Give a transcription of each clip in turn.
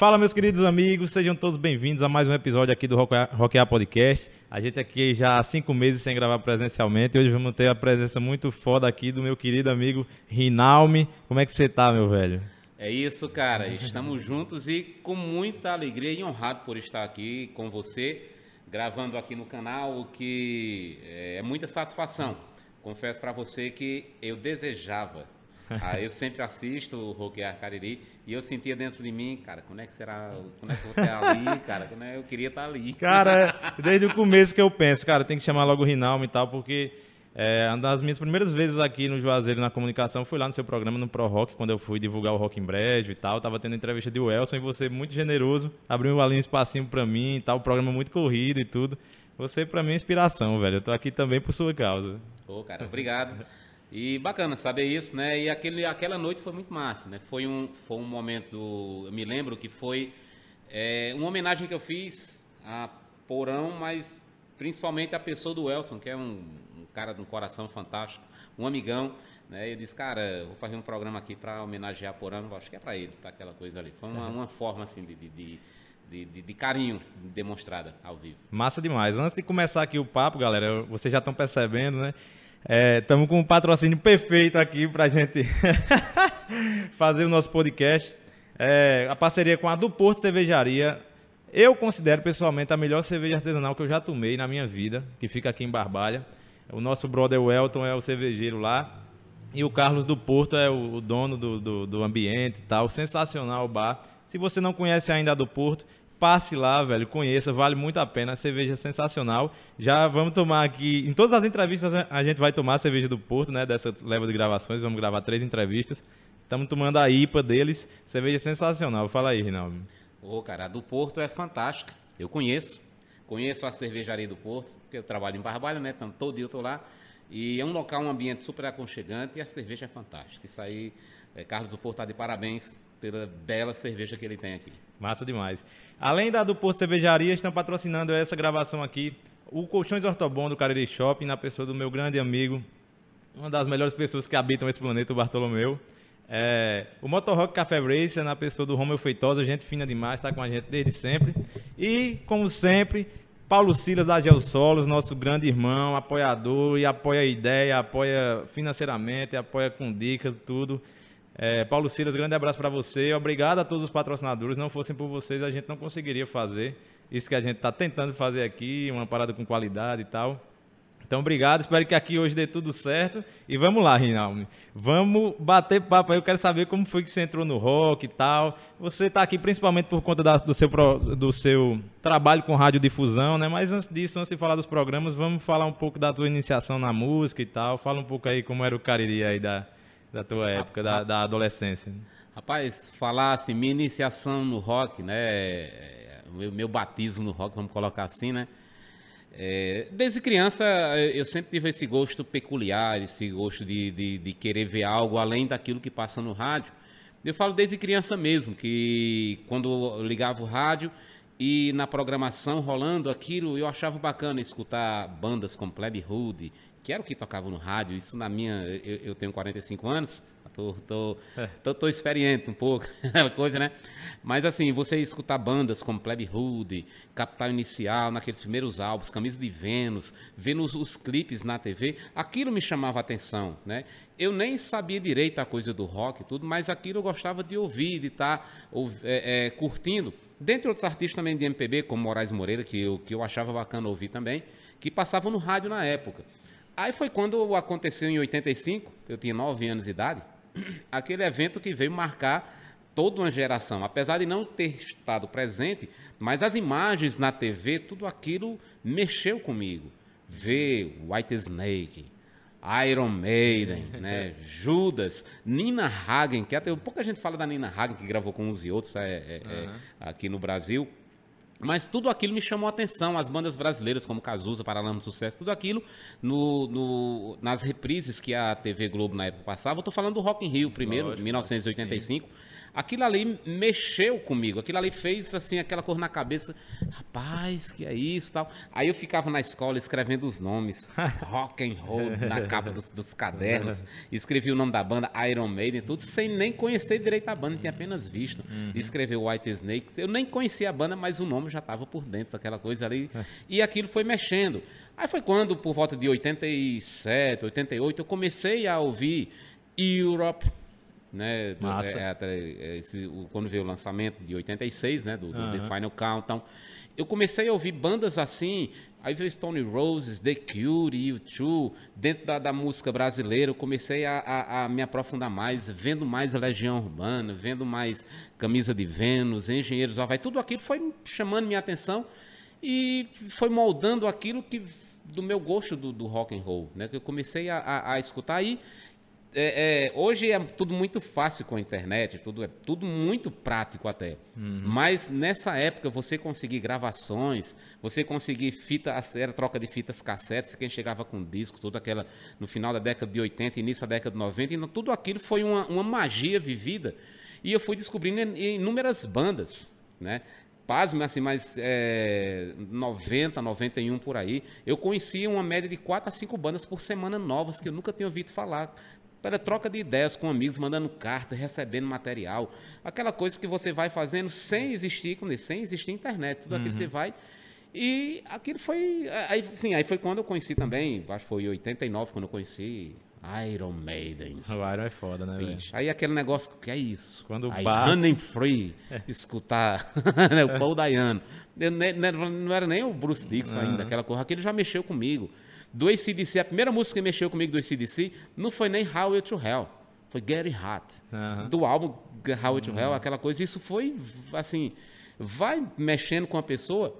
Fala, meus queridos amigos, sejam todos bem-vindos a mais um episódio aqui do Rockear Podcast. A gente aqui já há cinco meses sem gravar presencialmente. Hoje vamos ter a presença muito foda aqui do meu querido amigo Rinalme. Como é que você tá, meu velho? É isso, cara. Estamos juntos e com muita alegria e honrado por estar aqui com você, gravando aqui no canal, o que é muita satisfação. Confesso para você que eu desejava ah, eu sempre assisto o Roquear Cariri e eu sentia dentro de mim, cara, quando é que será, quando é que eu vou estar ali, cara, quando é, eu queria estar ali. Cara, desde o começo que eu penso, cara, tem que chamar logo o Rinalme e tal, porque é, uma das minhas primeiras vezes aqui no Juazeiro na comunicação foi lá no seu programa no Pro Rock, quando eu fui divulgar o Rock em Brejo e tal. Tava tendo entrevista de Welson e você, muito generoso, abriu ali um espacinho pra mim e tal. O programa muito corrido e tudo. Você, pra mim, é inspiração, velho. Eu tô aqui também por sua causa. Pô, cara, obrigado. E bacana saber isso, né? E aquele, aquela noite foi muito massa, né? Foi um, foi um momento, eu me lembro que foi é, uma homenagem que eu fiz a Porão, mas principalmente a pessoa do Elson, que é um, um cara de um coração fantástico, um amigão, né? Eu disse, cara, vou fazer um programa aqui para homenagear Porão, acho que é para ele, tá aquela coisa ali. Foi uma, uhum. uma forma assim de, de, de de, de, de, carinho demonstrada ao vivo. Massa demais. Antes de começar aqui o papo, galera, vocês já estão percebendo, né? Estamos é, com um patrocínio perfeito aqui para a gente fazer o nosso podcast. É, a parceria com a do Porto Cervejaria. Eu considero pessoalmente a melhor cerveja artesanal que eu já tomei na minha vida, que fica aqui em Barbalha. O nosso brother Welton é o cervejeiro lá. E o Carlos do Porto é o, dono do, do, do, ambiente e tal. Sensacional o bar. Se você não conhece ainda a do Porto, passe lá, velho, conheça, vale muito a pena, a cerveja é sensacional. Já vamos tomar aqui, em todas as entrevistas a gente vai tomar a cerveja do Porto, né, dessa leva de gravações, vamos gravar três entrevistas. Estamos tomando a IPA deles, cerveja sensacional. Fala aí, Rinaldo. Ô, cara, a do Porto é fantástica. Eu conheço, conheço a cervejaria do Porto, porque eu trabalho em Barbalho, né, então todo dia eu tô lá. E é um local, um ambiente super aconchegante e a cerveja é fantástica. Isso aí, é, Carlos do Porto está de parabéns pela bela cerveja que ele tem aqui. Massa demais. Além da do Porto Cervejaria, estão patrocinando essa gravação aqui o Colchões Ortobon do Cariri Shopping, na pessoa do meu grande amigo, uma das melhores pessoas que habitam esse planeta, o Bartolomeu. É, o Motorrock Café Racer, na pessoa do Romeu Feitosa, gente fina demais, está com a gente desde sempre. E, como sempre, Paulo Silas da Geosolos, nosso grande irmão, apoiador, e apoia a ideia, apoia financeiramente, apoia com dica, tudo. É, Paulo Silas, grande abraço para você. Obrigado a todos os patrocinadores. Não fossem por vocês, a gente não conseguiria fazer isso que a gente está tentando fazer aqui, uma parada com qualidade e tal. Então, obrigado. Espero que aqui hoje dê tudo certo. E vamos lá, Rinaldo. Vamos bater papo aí. Eu quero saber como foi que você entrou no rock e tal. Você está aqui principalmente por conta da, do, seu, do seu trabalho com radiodifusão, né? Mas antes disso, antes de falar dos programas, vamos falar um pouco da tua iniciação na música e tal. Fala um pouco aí como era o Cariri aí da, da tua época, da, da adolescência? Rapaz, falar assim, minha iniciação no rock, né? É, meu, meu batismo no rock, vamos colocar assim, né? É, desde criança eu sempre tive esse gosto peculiar, esse gosto de, de, de, querer ver algo além daquilo que passa no rádio. Eu falo desde criança mesmo, que quando eu ligava o rádio e na programação rolando aquilo, eu achava bacana escutar bandas como Plebe Hood, que era o que tocava no rádio, isso na minha. Eu, eu tenho 45 anos, tô, tô, é. tô, tô, experiente um pouco, aquela coisa, né? Mas assim, você escutar bandas como Plebe Hood, Capital Inicial, naqueles primeiros álbuns, Camisa de Vênus, vendo os, os clipes na TV, aquilo me chamava a atenção, né? Eu nem sabia direito a coisa do rock e tudo, mas aquilo eu gostava de ouvir, de estar tá, é, é, curtindo. Dentre outros artistas também de MPB, como Moraes Moreira, que eu, que eu achava bacana ouvir também, que passavam no rádio na época. Aí foi quando aconteceu em 85, eu tinha 9 anos de idade, aquele evento que veio marcar toda uma geração. Apesar de não ter estado presente, mas as imagens na TV, tudo aquilo mexeu comigo. Ver White Snake, Iron Maiden, né? Judas, Nina Hagen, que até pouca gente fala da Nina Hagen, que gravou com uns e outros é, é, uhum. é, aqui no Brasil. Mas tudo aquilo me chamou a atenção, as bandas brasileiras como Cazuza, Paralama do Sucesso, tudo aquilo no, no, nas reprises que a TV Globo na época passava. Eu tô falando do Rock in Rio primeiro, Lógico, 1985. Sim. Aquilo ali mexeu comigo, aquilo ali fez assim aquela cor na cabeça, rapaz, que é isso, tal. Aí eu ficava na escola escrevendo os nomes, rock and roll na capa dos, dos cadernos, escrevi o nome da banda, Iron Maiden, tudo sem nem conhecer direito a banda, tinha apenas visto. Uhum. Escreveu White Snake, eu nem conhecia a banda, mas o nome já estava por dentro daquela coisa ali, e aquilo foi mexendo. Aí foi quando, por volta de 87, 88, eu comecei a ouvir Europe, né? Massa. É, é, esse, o, quando veio o lançamento de 86, né? Do, do uhum. The Final Countdown. Eu comecei a ouvir bandas assim, aí veio Stone Roses, The Cure, U2, dentro da, da música brasileira, eu comecei a, a, a, me aprofundar mais, vendo mais Legião Urbana, vendo mais Camisa de Vênus, Engenheiros Vai, tudo aquilo foi chamando minha atenção e foi moldando aquilo que do meu gosto do, do rock and roll, né? Que eu comecei a, a, a escutar aí é, é, hoje é tudo muito fácil com a internet, tudo é tudo muito prático até. Uhum. Mas nessa época você conseguir gravações, você conseguir fita, era troca de fitas cassetes, quem chegava com disco, tudo aquela no final da década de 80, início da década de 90, e tudo aquilo foi uma, uma magia vivida. E eu fui descobrindo inúmeras bandas, né? pasme, assim, mas é, 90, 91 por aí, eu conhecia uma média de 4 a 5 bandas por semana novas que eu nunca tinha ouvido falar para troca de ideias com amigos, mandando carta, recebendo material, aquela coisa que você vai fazendo sem existir, sem existir internet, tudo aquilo uhum. que você vai. E aquilo foi, aí, sim, aí foi quando eu conheci também, acho que foi em 89 quando eu conheci Iron Maiden. O Iron é foda, né, velho? Aí aquele negócio, que é isso? Quando o bar... Running Free, escutar né, o Paul Dayano. Não era nem o Bruce Dixon uhum. ainda, aquela coisa, aquele já mexeu comigo do ACDC, a primeira música que mexeu comigo do ACDC não foi nem How It to Hell, foi Get It Hot. Uhum. Do álbum How It to Hell, aquela coisa. Isso foi, assim, vai mexendo com a pessoa,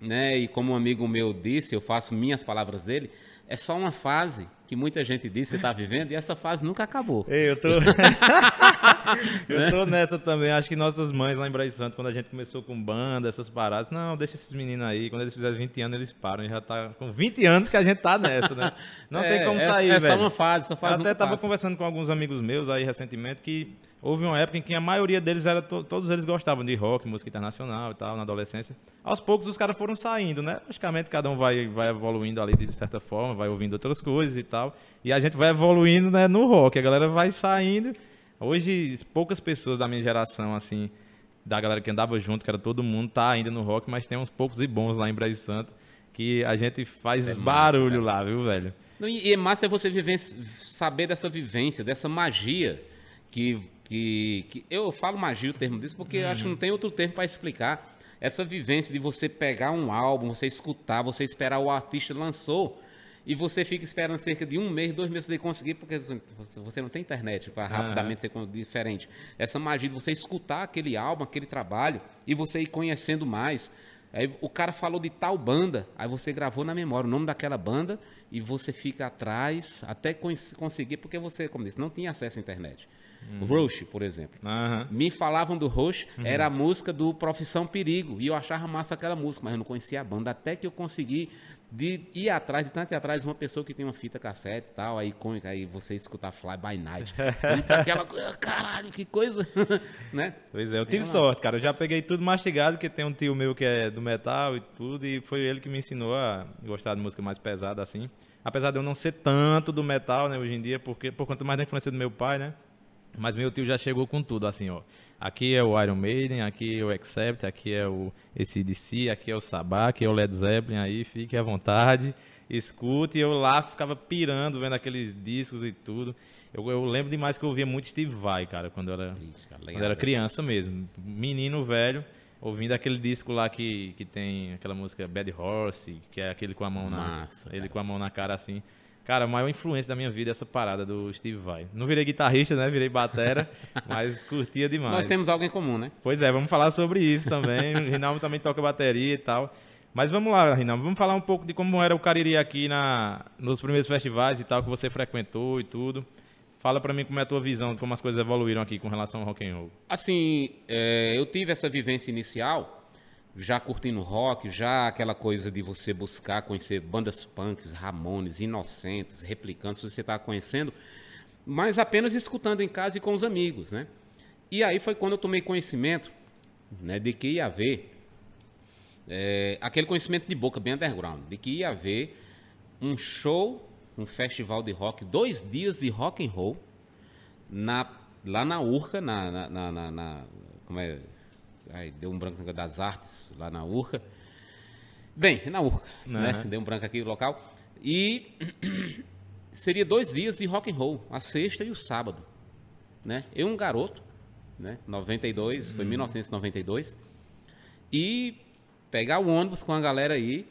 né? E como um amigo meu disse, eu faço minhas palavras dele, é só uma fase que muita gente diz que está vivendo e essa fase nunca acabou. Ei, eu tô. eu tô nessa também. Acho que nossas mães lá em Brasil Santo, quando a gente começou com banda, essas paradas, não, deixa esses meninos aí. Quando eles fizerem 20 anos, eles param. Já tá com 20 anos que a gente tá nessa, né? Não é, tem como sair, é, é velho. Só uma fase, essa fase. Eu até tava passa. conversando com alguns amigos meus aí recentemente que houve uma época em que a maioria deles era to todos eles gostavam de rock, música internacional e tal, na adolescência. Aos poucos os caras foram saindo, né? Logicamente cada um vai, vai evoluindo ali de certa forma, vai ouvindo outras coisas e tal. E a gente vai evoluindo né, no rock, a galera vai saindo. Hoje poucas pessoas da minha geração assim, da galera que andava junto, que era todo mundo, tá ainda no rock, mas tem uns poucos e bons lá em Brasil Santo que a gente faz é barulho massa, lá, viu, velho? E é massa você viver, saber dessa vivência, dessa magia que que, que eu falo magia o termo disso porque uhum. acho que não tem outro termo para explicar essa vivência de você pegar um álbum, você escutar, você esperar o artista lançou e você fica esperando cerca de um mês, dois meses de conseguir, porque você não tem internet para rapidamente ser diferente. Essa magia de você escutar aquele álbum, aquele trabalho e você ir conhecendo mais. Aí o cara falou de tal banda, aí você gravou na memória o nome daquela banda e você fica atrás até conseguir, porque você, como disse, não tinha acesso à internet. Uhum. Rush, por exemplo. Uhum. Me falavam do Rush, uhum. era a música do Profissão Perigo. E eu achava massa aquela música, mas eu não conhecia a banda. Até que eu consegui de ir atrás, de tanto ir atrás, uma pessoa que tem uma fita cassete e tal, aí, com, aí você escutar Fly by Night. Aquela caralho, que coisa, né? Pois é, eu tive é sorte, cara. Eu já peguei tudo mastigado, porque tem um tio meu que é do metal e tudo, e foi ele que me ensinou a gostar de música mais pesada assim. Apesar de eu não ser tanto do metal, né, hoje em dia, porque por conta mais da influência do meu pai, né? Mas meu tio já chegou com tudo, assim, ó. Aqui é o Iron Maiden, aqui é o Accept, aqui é o ACDC, aqui é o Sabá, aqui é o Led Zeppelin, aí fique à vontade, escute. E eu lá ficava pirando, vendo aqueles discos e tudo. Eu, eu lembro demais que eu ouvia muito Steve Vai, cara, quando eu era, Isso, cara, quando eu era criança mesmo. Menino velho, ouvindo aquele disco lá que, que tem aquela música Bad Horse, que é aquele com a mão Massa, na... Ele com a mão na cara assim. Cara, a maior influência da minha vida é essa parada do Steve Vai. Não virei guitarrista, né? Virei batera, mas curtia demais. Nós temos algo em comum, né? Pois é, vamos falar sobre isso também. o Rinaldo também toca bateria e tal. Mas vamos lá, Rinaldo, vamos falar um pouco de como era o Cariri aqui na, nos primeiros festivais e tal que você frequentou e tudo. Fala para mim como é a tua visão de como as coisas evoluíram aqui com relação ao rock and roll. Assim, é, eu tive essa vivência inicial já curtindo rock, já aquela coisa de você buscar conhecer bandas punks, Ramones, Inocentes, Replicantes, você está conhecendo, mas apenas escutando em casa e com os amigos, né? E aí foi quando eu tomei conhecimento né, de que ia haver é, aquele conhecimento de boca bem underground, de que ia haver um show, um festival de rock, dois dias de rock and roll na, lá na Urca, na, na, na, na, na como é, Ai, deu um branco das artes lá na Urca. Bem, na Urca, uhum. né? Deu um branco aqui no local. E seria dois dias de rock and roll, a sexta e o sábado, né? Eu um garoto, né? 92, foi 1992. Uhum. E pegar o ônibus com a galera aí,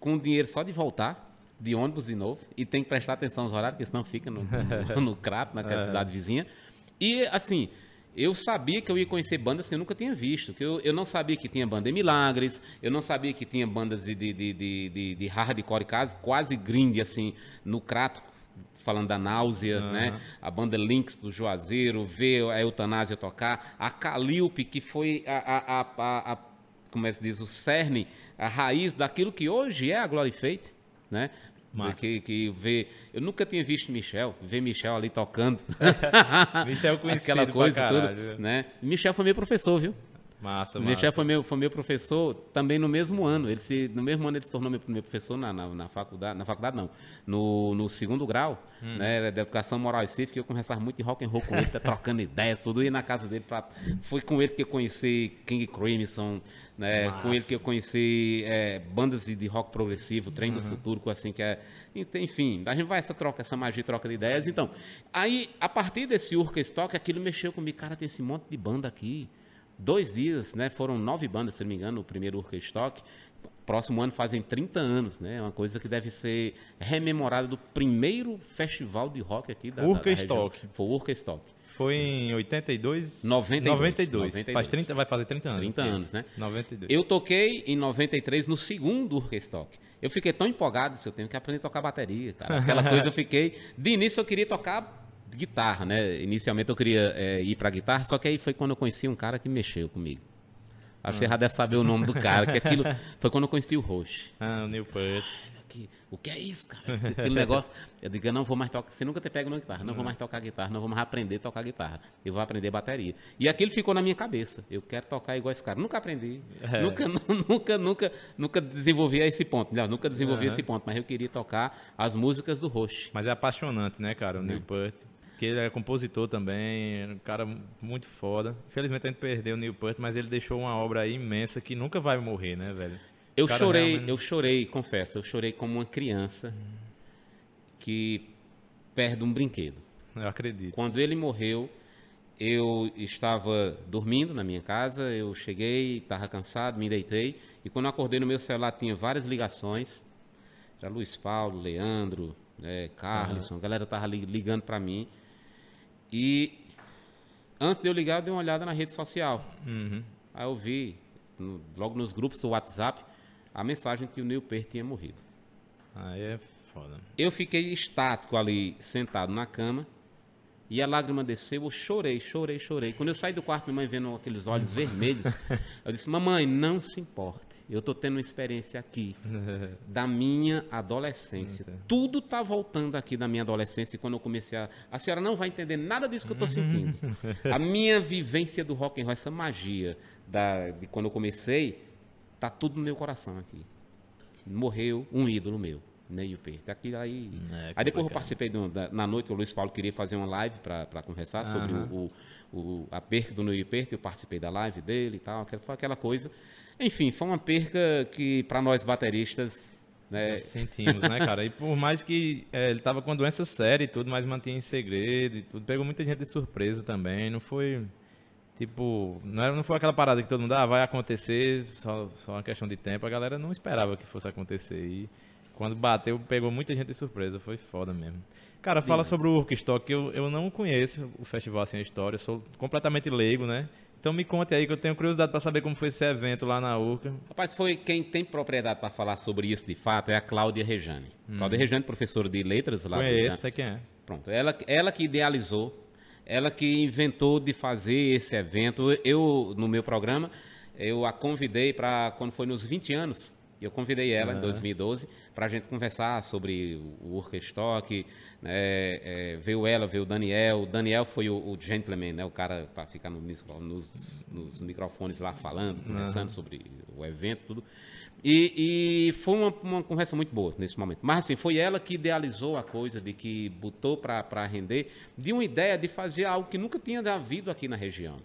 com dinheiro só de voltar, de ônibus de novo, e tem que prestar atenção aos horários, porque senão fica no, no, no Crato, naquela uhum. cidade vizinha. E, assim, eu sabia que eu ia conhecer bandas que eu nunca tinha visto. Que eu, eu não sabia que tinha banda em Milagres, eu não sabia que tinha bandas de, de, de, de, de hardcore quase, quase grind, assim, no Crato, falando da náusea, uhum. né? A banda Lynx do Juazeiro, ver a Eutanásia tocar, a Calilpe, que foi a, a, a, a, como é que diz, o cerne, a raiz daquilo que hoje é a Glory Né? Que, que vê. Eu nunca tinha visto Michel, ver Michel ali tocando. Michel conhecido Aquela coisa, tudo, né? Michel foi meu professor, viu? Massa, Michel massa. foi meu, foi meu professor também no mesmo ano. Ele se, no mesmo ano ele se tornou meu, meu professor na, na, na, faculdade, na faculdade não, no, no segundo grau, hum. né, de educação moral e cívica. Eu conversava muito de rock and roll com ele, tá trocando ideias, tudo ia na casa dele. Pra, foi com ele que eu conheci King Crimson, né, com ele que eu conheci é, bandas de, rock progressivo, Trem uhum. do Futuro, assim que é, enfim, a gente vai essa troca, essa magia, troca de ideias. Então, aí a partir desse Urca Stock, aquilo mexeu comigo, cara, tem esse monte de banda aqui dois dias, né? Foram nove bandas, se não me engano, o primeiro Urca Stock. Próximo ano fazem 30 anos, né? É uma coisa que deve ser rememorada do primeiro festival de rock aqui da, Urca da, da Stock. Foi o Urca Stock. Foi em 82? 92. 92. 92. Faz 30, vai fazer 30 anos. 30 anos, né? 92. Eu toquei em 93 no segundo Urca Stock. Eu fiquei tão empolgado, se eu tenho que aprender a tocar bateria, cara. Aquela coisa eu fiquei. De início eu queria tocar guitarra, né? Inicialmente eu queria é, ir para guitarra, só que aí foi quando eu conheci um cara que mexeu comigo. Acho que você já deve saber o nome do cara, que aquilo foi quando eu conheci o Roche. Ah, o Neil Peart. O que é isso, cara? Aquele negócio. Eu digo, eu não vou mais tocar. Você nunca ter pego na guitarra. Não vou mais tocar guitarra, não vou mais aprender a tocar guitarra. Eu vou aprender bateria. E aquilo ficou na minha cabeça. Eu quero tocar igual esse cara. Nunca aprendi. É. Nunca, nunca, nunca, nunca desenvolvi a esse ponto. Não, nunca desenvolvi uhum. esse ponto, mas eu queria tocar as músicas do Roche. Mas é apaixonante, né, cara? O Neil Peart que ele é compositor também, um cara muito foda. Infelizmente a gente perdeu o Neil Peart, mas ele deixou uma obra aí imensa que nunca vai morrer, né, velho? Eu chorei, realmente... eu chorei, confesso, eu chorei como uma criança que perde um brinquedo. Eu acredito. Quando ele morreu, eu estava dormindo na minha casa, eu cheguei, estava cansado, me deitei, e quando acordei no meu celular tinha várias ligações, era Luiz Paulo, Leandro, é, Carlson, uhum. a galera tava ligando para mim, e antes de eu ligar, eu dei uma olhada na rede social. Uhum. Aí eu vi, no, logo nos grupos do WhatsApp, a mensagem que o Neil Peart tinha morrido. Aí é foda. Eu fiquei estático ali, sentado na cama, e a lágrima desceu, eu chorei, chorei, chorei. Quando eu saí do quarto, minha mãe vendo aqueles olhos vermelhos, eu disse: Mamãe, não se importe. Eu estou tendo uma experiência aqui da minha adolescência. Tudo está voltando aqui da minha adolescência. E quando eu comecei a. A senhora não vai entender nada disso que eu estou sentindo. a minha vivência do rock and roll, essa magia da, de quando eu comecei, tá tudo no meu coração aqui. Morreu um ídolo meu. Neil Peart. Aqui, aí, é, aí depois eu participei de, da, na noite, o Luiz Paulo queria fazer uma live para conversar sobre o, o, a perca do Neil Peart. Eu participei da live dele e tal. Foi aquela coisa. Enfim, foi uma perca que para nós bateristas né? Sentimos, né, cara? E por mais que é, ele tava com doença séria e tudo, mas mantinha em segredo e tudo, pegou muita gente de surpresa também. Não foi tipo, não, era, não foi aquela parada que todo mundo, ah, vai acontecer, só, só uma questão de tempo. A galera não esperava que fosse acontecer. E quando bateu, pegou muita gente de surpresa. Foi foda mesmo. Cara, fala sobre o Urkstock. Eu, eu não conheço o festival assim, a história. sou completamente leigo, né? Então me conte aí que eu tenho curiosidade para saber como foi esse evento lá na URCA. Rapaz, foi quem tem propriedade para falar sobre isso de fato é a Cláudia Rejane. Hum. Cláudia Rejane, professora de letras lá. Conheço, sei quem é. Pronto, ela, ela que idealizou, ela que inventou de fazer esse evento. Eu, no meu programa, eu a convidei para, quando foi nos 20 anos, Eu convidei ela uhum. em 2012 para a gente conversar sobre o Urkestock, né? É, veio ela, veio o Daniel. O Daniel foi o, o gentleman, né? o cara para ficar no, nos, nos, microfones lá falando, conversando uhum. sobre o evento, tudo. E, e foi uma, uma, conversa muito boa nesse momento. Mas assim, foi ela que idealizou a coisa, de que botou para render, de uma ideia de fazer algo que nunca tinha havido aqui na região.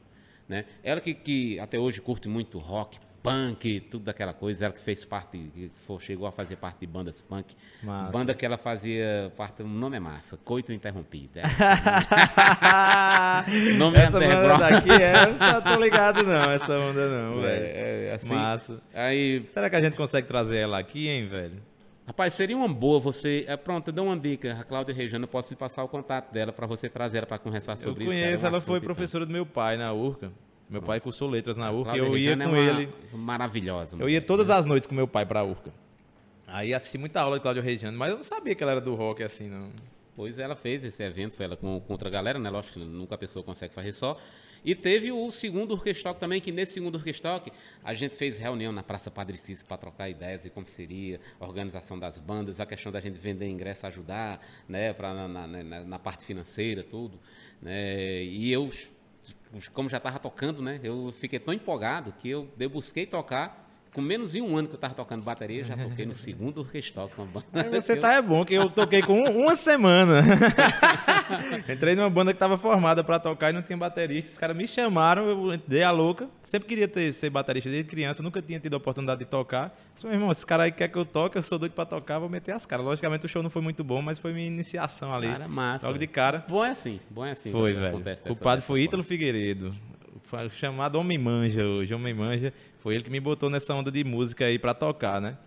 Né? Ela que, que até hoje curte muito rock, punk, tudo daquela coisa. Ela que fez parte, que chegou a fazer parte de bandas punk. Massa. Banda que ela fazia parte, o nome é massa, Coito Interrompido. É. nome é essa banda daqui, é, eu não tô ligado não, essa onda não, é, velho. É, assim, massa. Aí, Será que a gente consegue trazer ela aqui, hein, velho? Rapaz, seria uma boa você. É, pronto, dá uma dica. A Cláudia Rejano, eu posso lhe passar o contato dela para você trazer ela para conversar sobre eu isso. Eu conheço, ela foi professora do meu pai na URCA. Meu pai cursou letras na URCA e eu ia com é ele. Maravilhosa. Eu ia todas as noites com meu pai pra URCA. Aí assisti muita aula de Cláudia Regiano, mas eu não sabia que ela era do rock assim, não. Pois ela fez esse evento, foi ela com, com outra galera, né? Lógico que nunca a pessoa consegue fazer só. E teve o segundo orquestroque também, que nesse segundo orquestroque a gente fez reunião na Praça Padre Cícero para trocar ideias de como seria a organização das bandas, a questão da gente vender ingresso ajudar, né, pra, na, na, na, na parte financeira, tudo. Né? E eu como já estava tocando, né? Eu fiquei tão empolgado que eu, eu busquei tocar com menos de um ano que eu estava tocando bateria, já toquei no segundo orquestral com a banda. você tá é bom, que eu toquei com uma semana. Entrei numa banda que estava formada para tocar e não tinha baterista. Os caras me chamaram, eu dei a louca. Sempre queria ter, ser baterista desde criança, nunca tinha tido a oportunidade de tocar. Disse, meu irmão, esse cara aí quer que eu toque, eu sou doido para tocar, vou meter as caras. Logicamente o show não foi muito bom, mas foi minha iniciação ali. Cara, massa. Logo de cara. Bom é assim, bom é assim. Foi, velho. O padre foi Ítalo Figueiredo chamado Homem Manja hoje, Homem Manja. Foi ele que me botou nessa onda de música aí para tocar, né?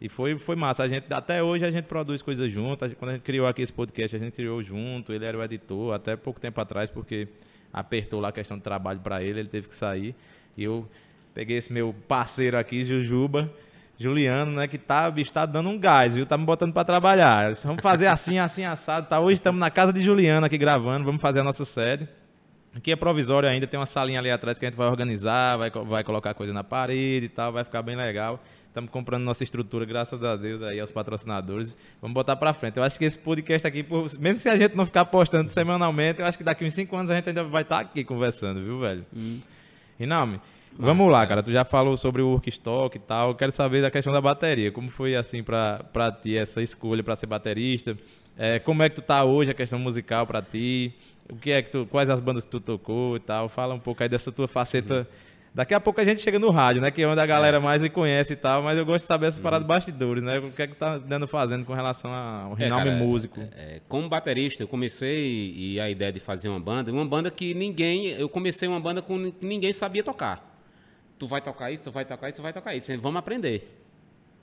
E foi, foi massa. A gente, até hoje a gente produz coisas juntas. Quando a gente criou aqui esse podcast, a gente criou junto. Ele era o editor até pouco tempo atrás, porque apertou lá a questão de trabalho para ele, ele teve que sair. E eu peguei esse meu parceiro aqui, Jujuba, Juliano, né, que tá, bicho, tá dando um gás, viu? Tá me botando para trabalhar. Vamos fazer assim, assim, assado. Tá? Hoje estamos na casa de Juliano aqui gravando, vamos fazer a nossa sede. Aqui é provisório ainda, tem uma salinha ali atrás que a gente vai organizar, vai, vai colocar coisa na parede e tal, vai ficar bem legal. Estamos comprando nossa estrutura, graças a Deus, aí aos patrocinadores. Vamos botar para frente. Eu acho que esse podcast aqui, mesmo se a gente não ficar postando semanalmente, eu acho que daqui uns 5 anos a gente ainda vai estar tá aqui conversando, viu, velho? Hum. Rinalme, vamos lá, cara. Tu já falou sobre o workstock e tal. Eu quero saber da questão da bateria. Como foi, assim, para ti essa escolha para ser baterista? É, como é que tu tá hoje, a questão musical para ti? O que é que tu, quais as bandas que tu tocou e tal? Fala um pouco aí dessa tua faceta. Uhum. Daqui a pouco a gente chega no rádio, né? Que é onde a galera é. mais lhe conhece e tal, mas eu gosto de saber essas uhum. paradas bastidores, né? O que é que tá dando fazendo com relação ao é, renome músico. É, é, como baterista, eu comecei e a ideia de fazer uma banda, uma banda que ninguém, eu comecei uma banda com que ninguém sabia tocar. Tu vai tocar isso, tu vai tocar isso, tu vai tocar isso. Vamos aprender.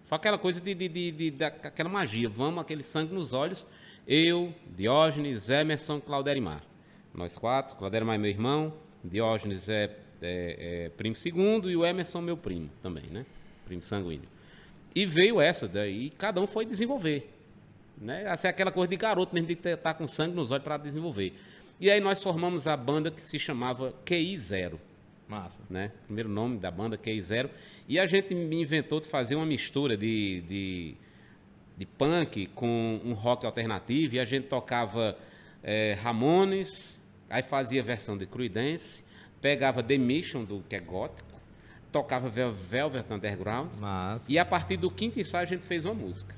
Foi aquela coisa de, de, de, de, de aquela magia, vamos, aquele sangue nos olhos. Eu, Diógenes, Emerson, Clauderimar nós quatro. Claudemar é meu irmão, Diógenes é, é, é, primo segundo e o Emerson meu primo também, né? Primo sanguíneo. E veio essa daí, cada um foi desenvolver. Né? Essa é aquela coisa de garoto mesmo, de estar tá com sangue nos olhos para desenvolver. E aí nós formamos a banda que se chamava QI Zero. Massa. Né? Primeiro nome da banda, QI Zero. E a gente me inventou de fazer uma mistura de, de, de punk com um rock alternativo. E a gente tocava é, Ramones, Aí fazia versão de Creedence, pegava The Mission, do que é gótico, tocava Velvet Underground. Massa. E a partir do quinto ensaio a gente fez uma música.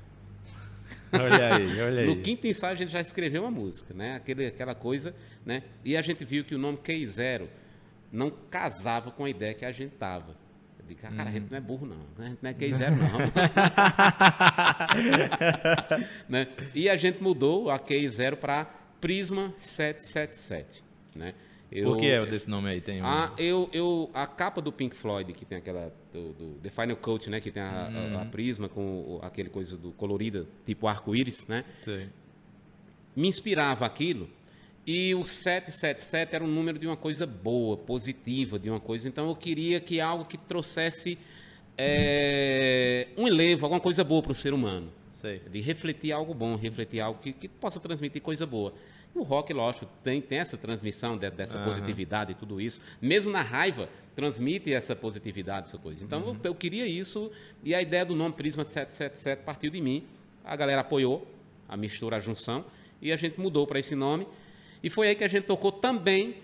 Olha aí, olha aí. No quinto ensaio a gente já escreveu uma música, né? Aquele, aquela coisa, né? E a gente viu que o nome K0 não casava com a ideia que a gente tava. Eu digo, ah, cara, a gente não é burro, não. A gente não é K0, não. né? E a gente mudou a K0 para Prisma 777. Né? Eu, Por que é desse nome aí? Tem um... a, eu, eu, a capa do Pink Floyd, que tem aquela. Do, do The Final Coat, né? Que tem a, a, a uhum. prisma com o, aquele coisa do colorida, tipo arco-íris, né? Sim. Me inspirava aquilo. E o 777 era um número de uma coisa boa, positiva, de uma coisa. Então eu queria que algo que trouxesse é, um elevo, alguma coisa boa para o ser humano. Sei. De refletir algo bom, refletir algo que, que possa transmitir coisa boa. O rock, lógico, tem, tem essa transmissão de, dessa Aham. positividade e tudo isso. Mesmo na raiva, transmite essa positividade, essa coisa. Então, Uhum. eu, eu queria isso e a ideia do nome Prisma 777 partiu de mim. A galera apoiou a mistura, a junção, e a gente mudou para esse nome. E foi aí que a gente tocou também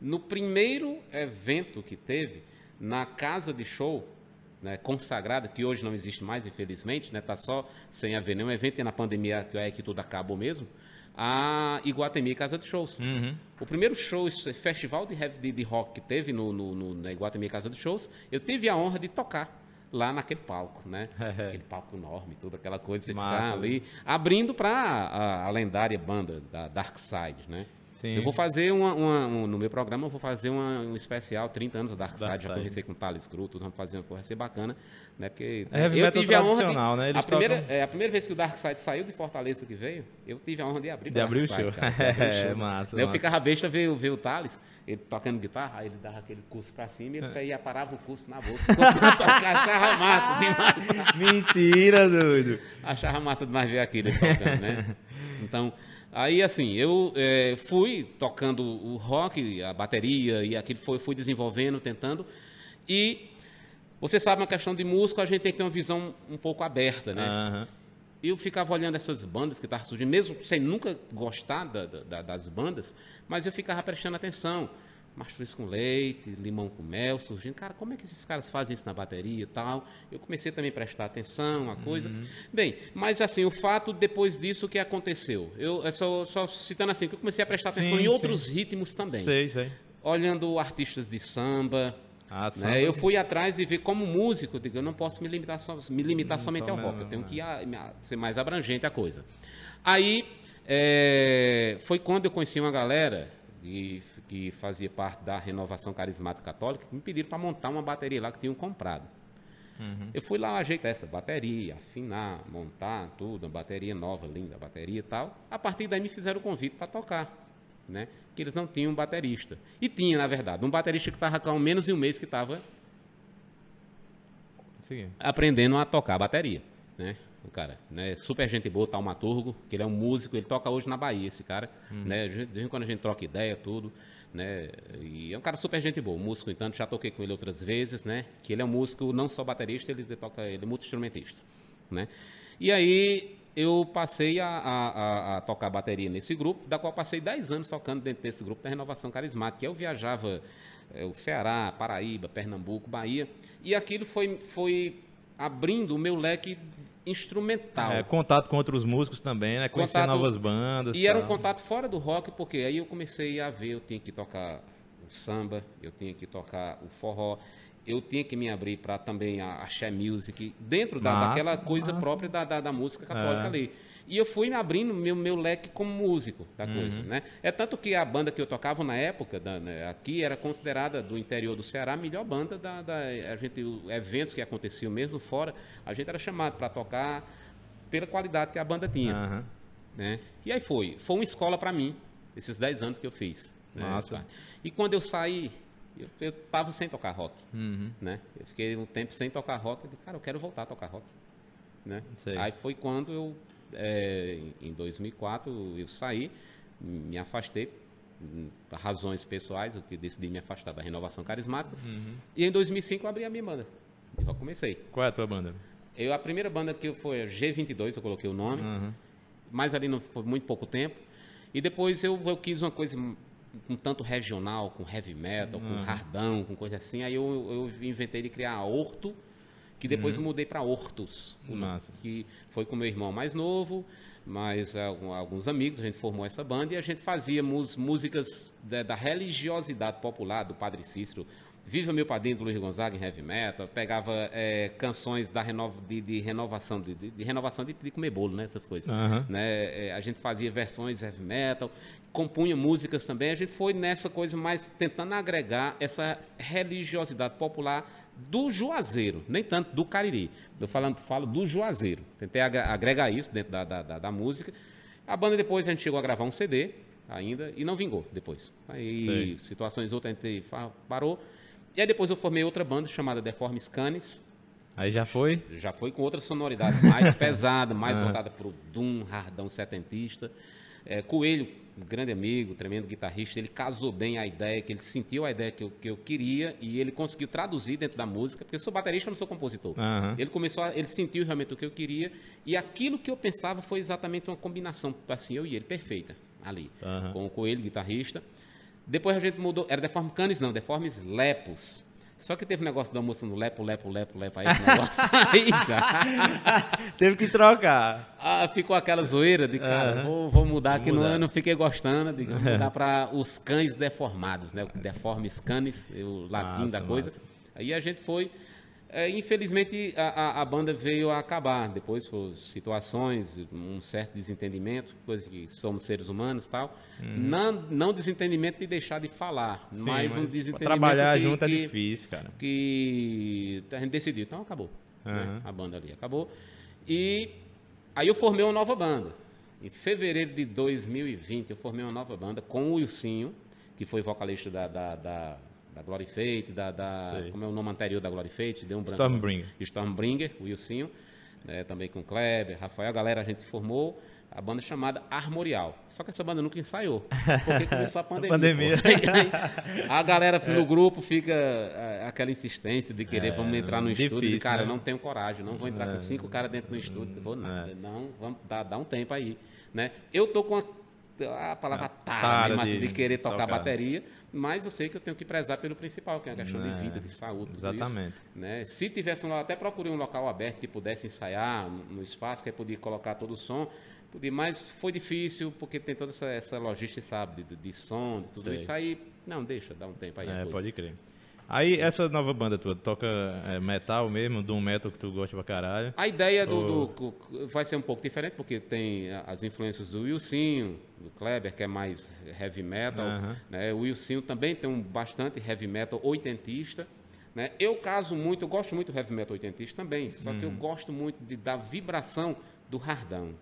no primeiro evento que teve na casa de show né, consagrada, que hoje não existe mais, infelizmente, está né, tá só sem haver nenhum evento, e na pandemia que é que tudo acabou mesmo, a Iguatemi Casa de Shows. Uhum. O primeiro show, festival de, heavy- de, de rock que teve no, no, no, na Iguatemi Casa de Shows, eu tive a honra de tocar lá naquele palco, né? Aquele palco enorme, toda aquela coisa, você Massa, ficar ali, abrindo para a, a lendária banda da Dark Side, né? Sim. Eu vou fazer uma, uma- um- no meu programa, eu vou fazer uma- um especial 30 anos da Dark Side, Dark já conversei com o Thales Cru, tudo, vamos fazer uma coisa, bacana, né? Porque É heavy eu tive a honra de- né? Eles a primeira, tocam- é, a primeira vez que o Dark Side saiu de Fortaleza que veio, eu tive a honra de abrir De abrir o show. cara, de abrir o É, show. massa, Eu massa. ficava besta ver, ver o Thales, ele tocando guitarra, aí ele dava aquele curso pra cima e ele ia parava o curso na boca. Achava massa demais. Mentira, doido. Achava massa demais ver aquilo tocando, né? Então, aí assim, eu eh, fui tocando o rock, a bateria e aquilo foi, fui desenvolvendo, tentando. E você sabe, uma questão de músico, a gente tem que ter uma visão um pouco aberta, né? Aham. eu ficava olhando essas bandas que estavam surgindo, mesmo sem nunca gostar da- da- das bandas, mas eu ficava prestando atenção. Mastruz com leite, limão com mel surgindo. Cara, como é que esses caras fazem isso na bateria e tal? Eu comecei também a prestar atenção, a coisa. Bem, mas assim, o fato depois disso, o que aconteceu? Eu é só, só citando assim, que eu comecei a prestar atenção Sim, em sim. outros ritmos também. Sei, sei. Olhando artistas de samba, Ah, né? Eu fui atrás e ver como músico, eu digo, eu não posso me limitar, só, me limitar Hum, somente ao mesmo, rock, eu tenho né? que a- a- ser mais abrangente a coisa. Aí é, foi quando eu conheci uma galera que, que fazia parte da renovação carismática católica me pediram para montar uma bateria lá que tinham comprado. Uhum. Eu fui lá ajeitar essa bateria, afinar, montar tudo, uma bateria nova, linda, bateria e tal. A partir daí me fizeram o convite para tocar, né? Que eles não tinham um baterista. E tinha, na verdade, um baterista que estava com menos de um mês que estava aprendendo a tocar bateria, né? O cara, né? Super gente boa, taumaturgo, que ele é um músico, ele toca hoje na Bahia, esse cara, né? De vez em quando a gente troca ideia, tudo, né? E é um cara super gente boa, músico, então, já toquei com ele outras vezes, né? Que ele é um músico não só baterista, ele toca, ele é multi-instrumentista, né? E aí eu passei a, a- a- tocar bateria nesse grupo, da qual passei 10 anos tocando dentro desse grupo da Renovação Carismática. Eu viajava eh, o Ceará, Paraíba, Pernambuco, Bahia, e aquilo foi, foi abrindo o meu leque instrumental. É, contato com outros músicos também, né? Conhecer Contato- novas bandas. E era um tal. contato fora do rock, porque aí eu comecei a ver, eu tinha que tocar o samba, eu tinha que tocar o forró, eu tinha que me abrir para também a axé music, dentro da, Massa, daquela coisa massa. própria da, da, da música católica É. ali. E eu fui abrindo meu, meu leque como músico da Uhum. coisa, né? É tanto que a banda que eu tocava na época, da- né, aqui, era considerada do interior do Ceará a melhor banda da, da a gente, eventos que aconteciam mesmo fora, a gente era chamado para tocar pela qualidade que a banda tinha Aham. né? E aí foi, foi uma escola para mim, esses 10 anos que eu fiz. né? Massa. E quando eu saí, eu, eu tava sem tocar rock, Uhum. né? Eu fiquei um tempo sem tocar rock, eu disse, cara, eu quero voltar a tocar rock, né? Sei. Aí foi quando eu, é, em 2004, eu saí, me afastei, por razões pessoais, eu que decidi me afastar da renovação carismática. Uhum. E em 2005 eu abri a minha banda. E eu comecei. Qual é a tua banda? Eu, a primeira banda que foi a G22, eu coloquei o nome Uhum. mas ali não foi muito pouco tempo. E depois eu, eu quis uma coisa um, tanto regional, com heavy metal, com hardão, com coisa assim. Aí eu, eu inventei de criar a Horto, que depois eu mudei para nome, Massa. que foi com meu irmão mais novo, mais alguns amigos, a gente formou essa banda e a gente fazia mus- músicas da, da religiosidade popular do Padre Cícero. Viva Meu Padrinho do Luiz Gonzaga em heavy metal, pegava eh, canções da renova, de, de renovação, de, de- de renovação de, de comer bolo, né? Essas coisas Aham. né? É, A gente fazia versões heavy metal, compunha músicas também. A gente foi nessa coisa mais tentando agregar essa religiosidade popular do Juazeiro, nem tanto do Cariri. Eu falando, falo do Juazeiro. Tentei agre- agregar isso dentro da, da, da- da música. A banda depois a gente chegou a gravar um CD ainda e não vingou depois. Aí Sei. situações outras a gente parou. E aí depois eu formei outra banda chamada Deformes Canes, Aí já foi? já foi com outra sonoridade mais pesada, mais voltada para o Doom, hardão setentista. É, Coelho, um grande amigo, tremendo guitarrista, ele casou bem a ideia, que ele sentiu a ideia que eu, que eu queria e ele conseguiu traduzir dentro da música, porque eu sou baterista, eu não sou compositor. Aham. Ele começou, a, ele sentiu realmente o que eu queria e aquilo que eu pensava foi exatamente uma combinação, assim, eu e ele, perfeita, ali, Aham. com o Coelho, guitarrista. Depois a gente mudou, era Deforme Canis, não, Deformes Lepos. Só que teve um negócio da moça no Lepo, Lepo, Lepo, Lepo, aí negócio aí. Teve que trocar. Ah, ficou aquela zoeira de, cara, vou, vou mudar, que não, mudar. eu não fiquei gostando, digo, vou mudar para os cães deformados, né? O Deformes canis, o latim Massa, da coisa. massa. Aí a gente foi. É, infelizmente a, a- banda veio a acabar. Depois por situações, um certo desentendimento, coisa que somos seres humanos e tal. Não, não desentendimento de deixar de falar, Uhum. Sim, mas, um mas desentendimento. trabalhar que- junto é que- difícil, cara. que a gente decidiu, então acabou. né? Aham. A banda ali acabou. E aí eu formei uma nova banda. Em fevereiro de 2020, eu formei uma nova banda com o Wilsinho, que foi vocalista da, da, da, da Glory Fate, da, da- como é o nome anterior da Glory Fate, deu um branco. Stormbringer. Stormbringer, o Wilsinho, né, também com Kleber, Rafael, a galera, a gente formou a banda chamada Armorial. Só que essa banda nunca ensaiou, porque começou a pandemia. pandemia. Aí, a galera no grupo fica é, aquela insistência de querer, vamos entrar no estúdio, difícil, e, cara, né? não tenho coragem, não vou entrar com cinco caras dentro do estúdio, vou nada, não, vamos dar, dar um tempo aí, né? Eu tô com a, a palavra tara, tara assim, de de querer tocar tocar. bateria, mas eu sei que eu tenho que prezar pelo principal, que é a questão É, de vida, de saúde, exatamente. isso, né? Se tivesse um, até procurei um local aberto que pudesse ensaiar no, no espaço, que aí podia colocar todo o som, podia, mas foi difícil porque tem toda essa, essa logística, sabe, de, de som, de tudo Sei. isso aí. Não, deixa, dá um tempo aí. É, pode crer. Aí, essa nova banda tua, toca é, metal mesmo, doom metal que tu gosta pra caralho. A ideia do, Ou- do- do- vai ser um pouco diferente, porque tem as influências do Wilsinho, do Kleber, que é mais heavy metal. Aham. Né? O Wilsinho também tem um bastante heavy metal oitentista. Né? Eu caso muito, eu gosto muito do heavy metal oitentista também, só Uhum. que eu gosto muito de, da vibração do hardão.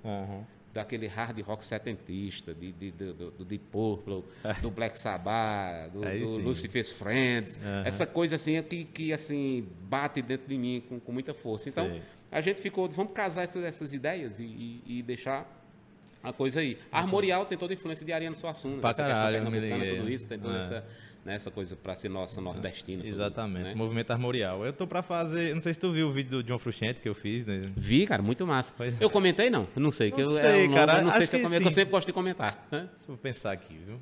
Daquele hard rock setentista, de, de, de- do, do Deep Purple, do Black Sabbath, do, do sim. Lucifer's Friends, Aham. essa coisa assim que, que assim bate dentro de mim com, com muita força. Então Sei. a gente ficou, vamos casar essas, essas ideias e, e- e deixar a coisa aí. A Armorial tem toda a influência de Ariano Suassuna, Pra caralho, tudo isso, tem toda É. essa, né, essa coisa para ser nossa nordestina. tudo, Exatamente, né? movimento armorial. Eu tô pra fazer, não sei se tu viu o vídeo do John Frusciante que eu fiz, né? Vi, cara, muito massa. Pois- Eu comentei não, eu não sei, que Não eu, é sei, um nome, cara, não sei se eu que comento, eu sempre gosto de comentar. né? Deixa eu pensar aqui, viu?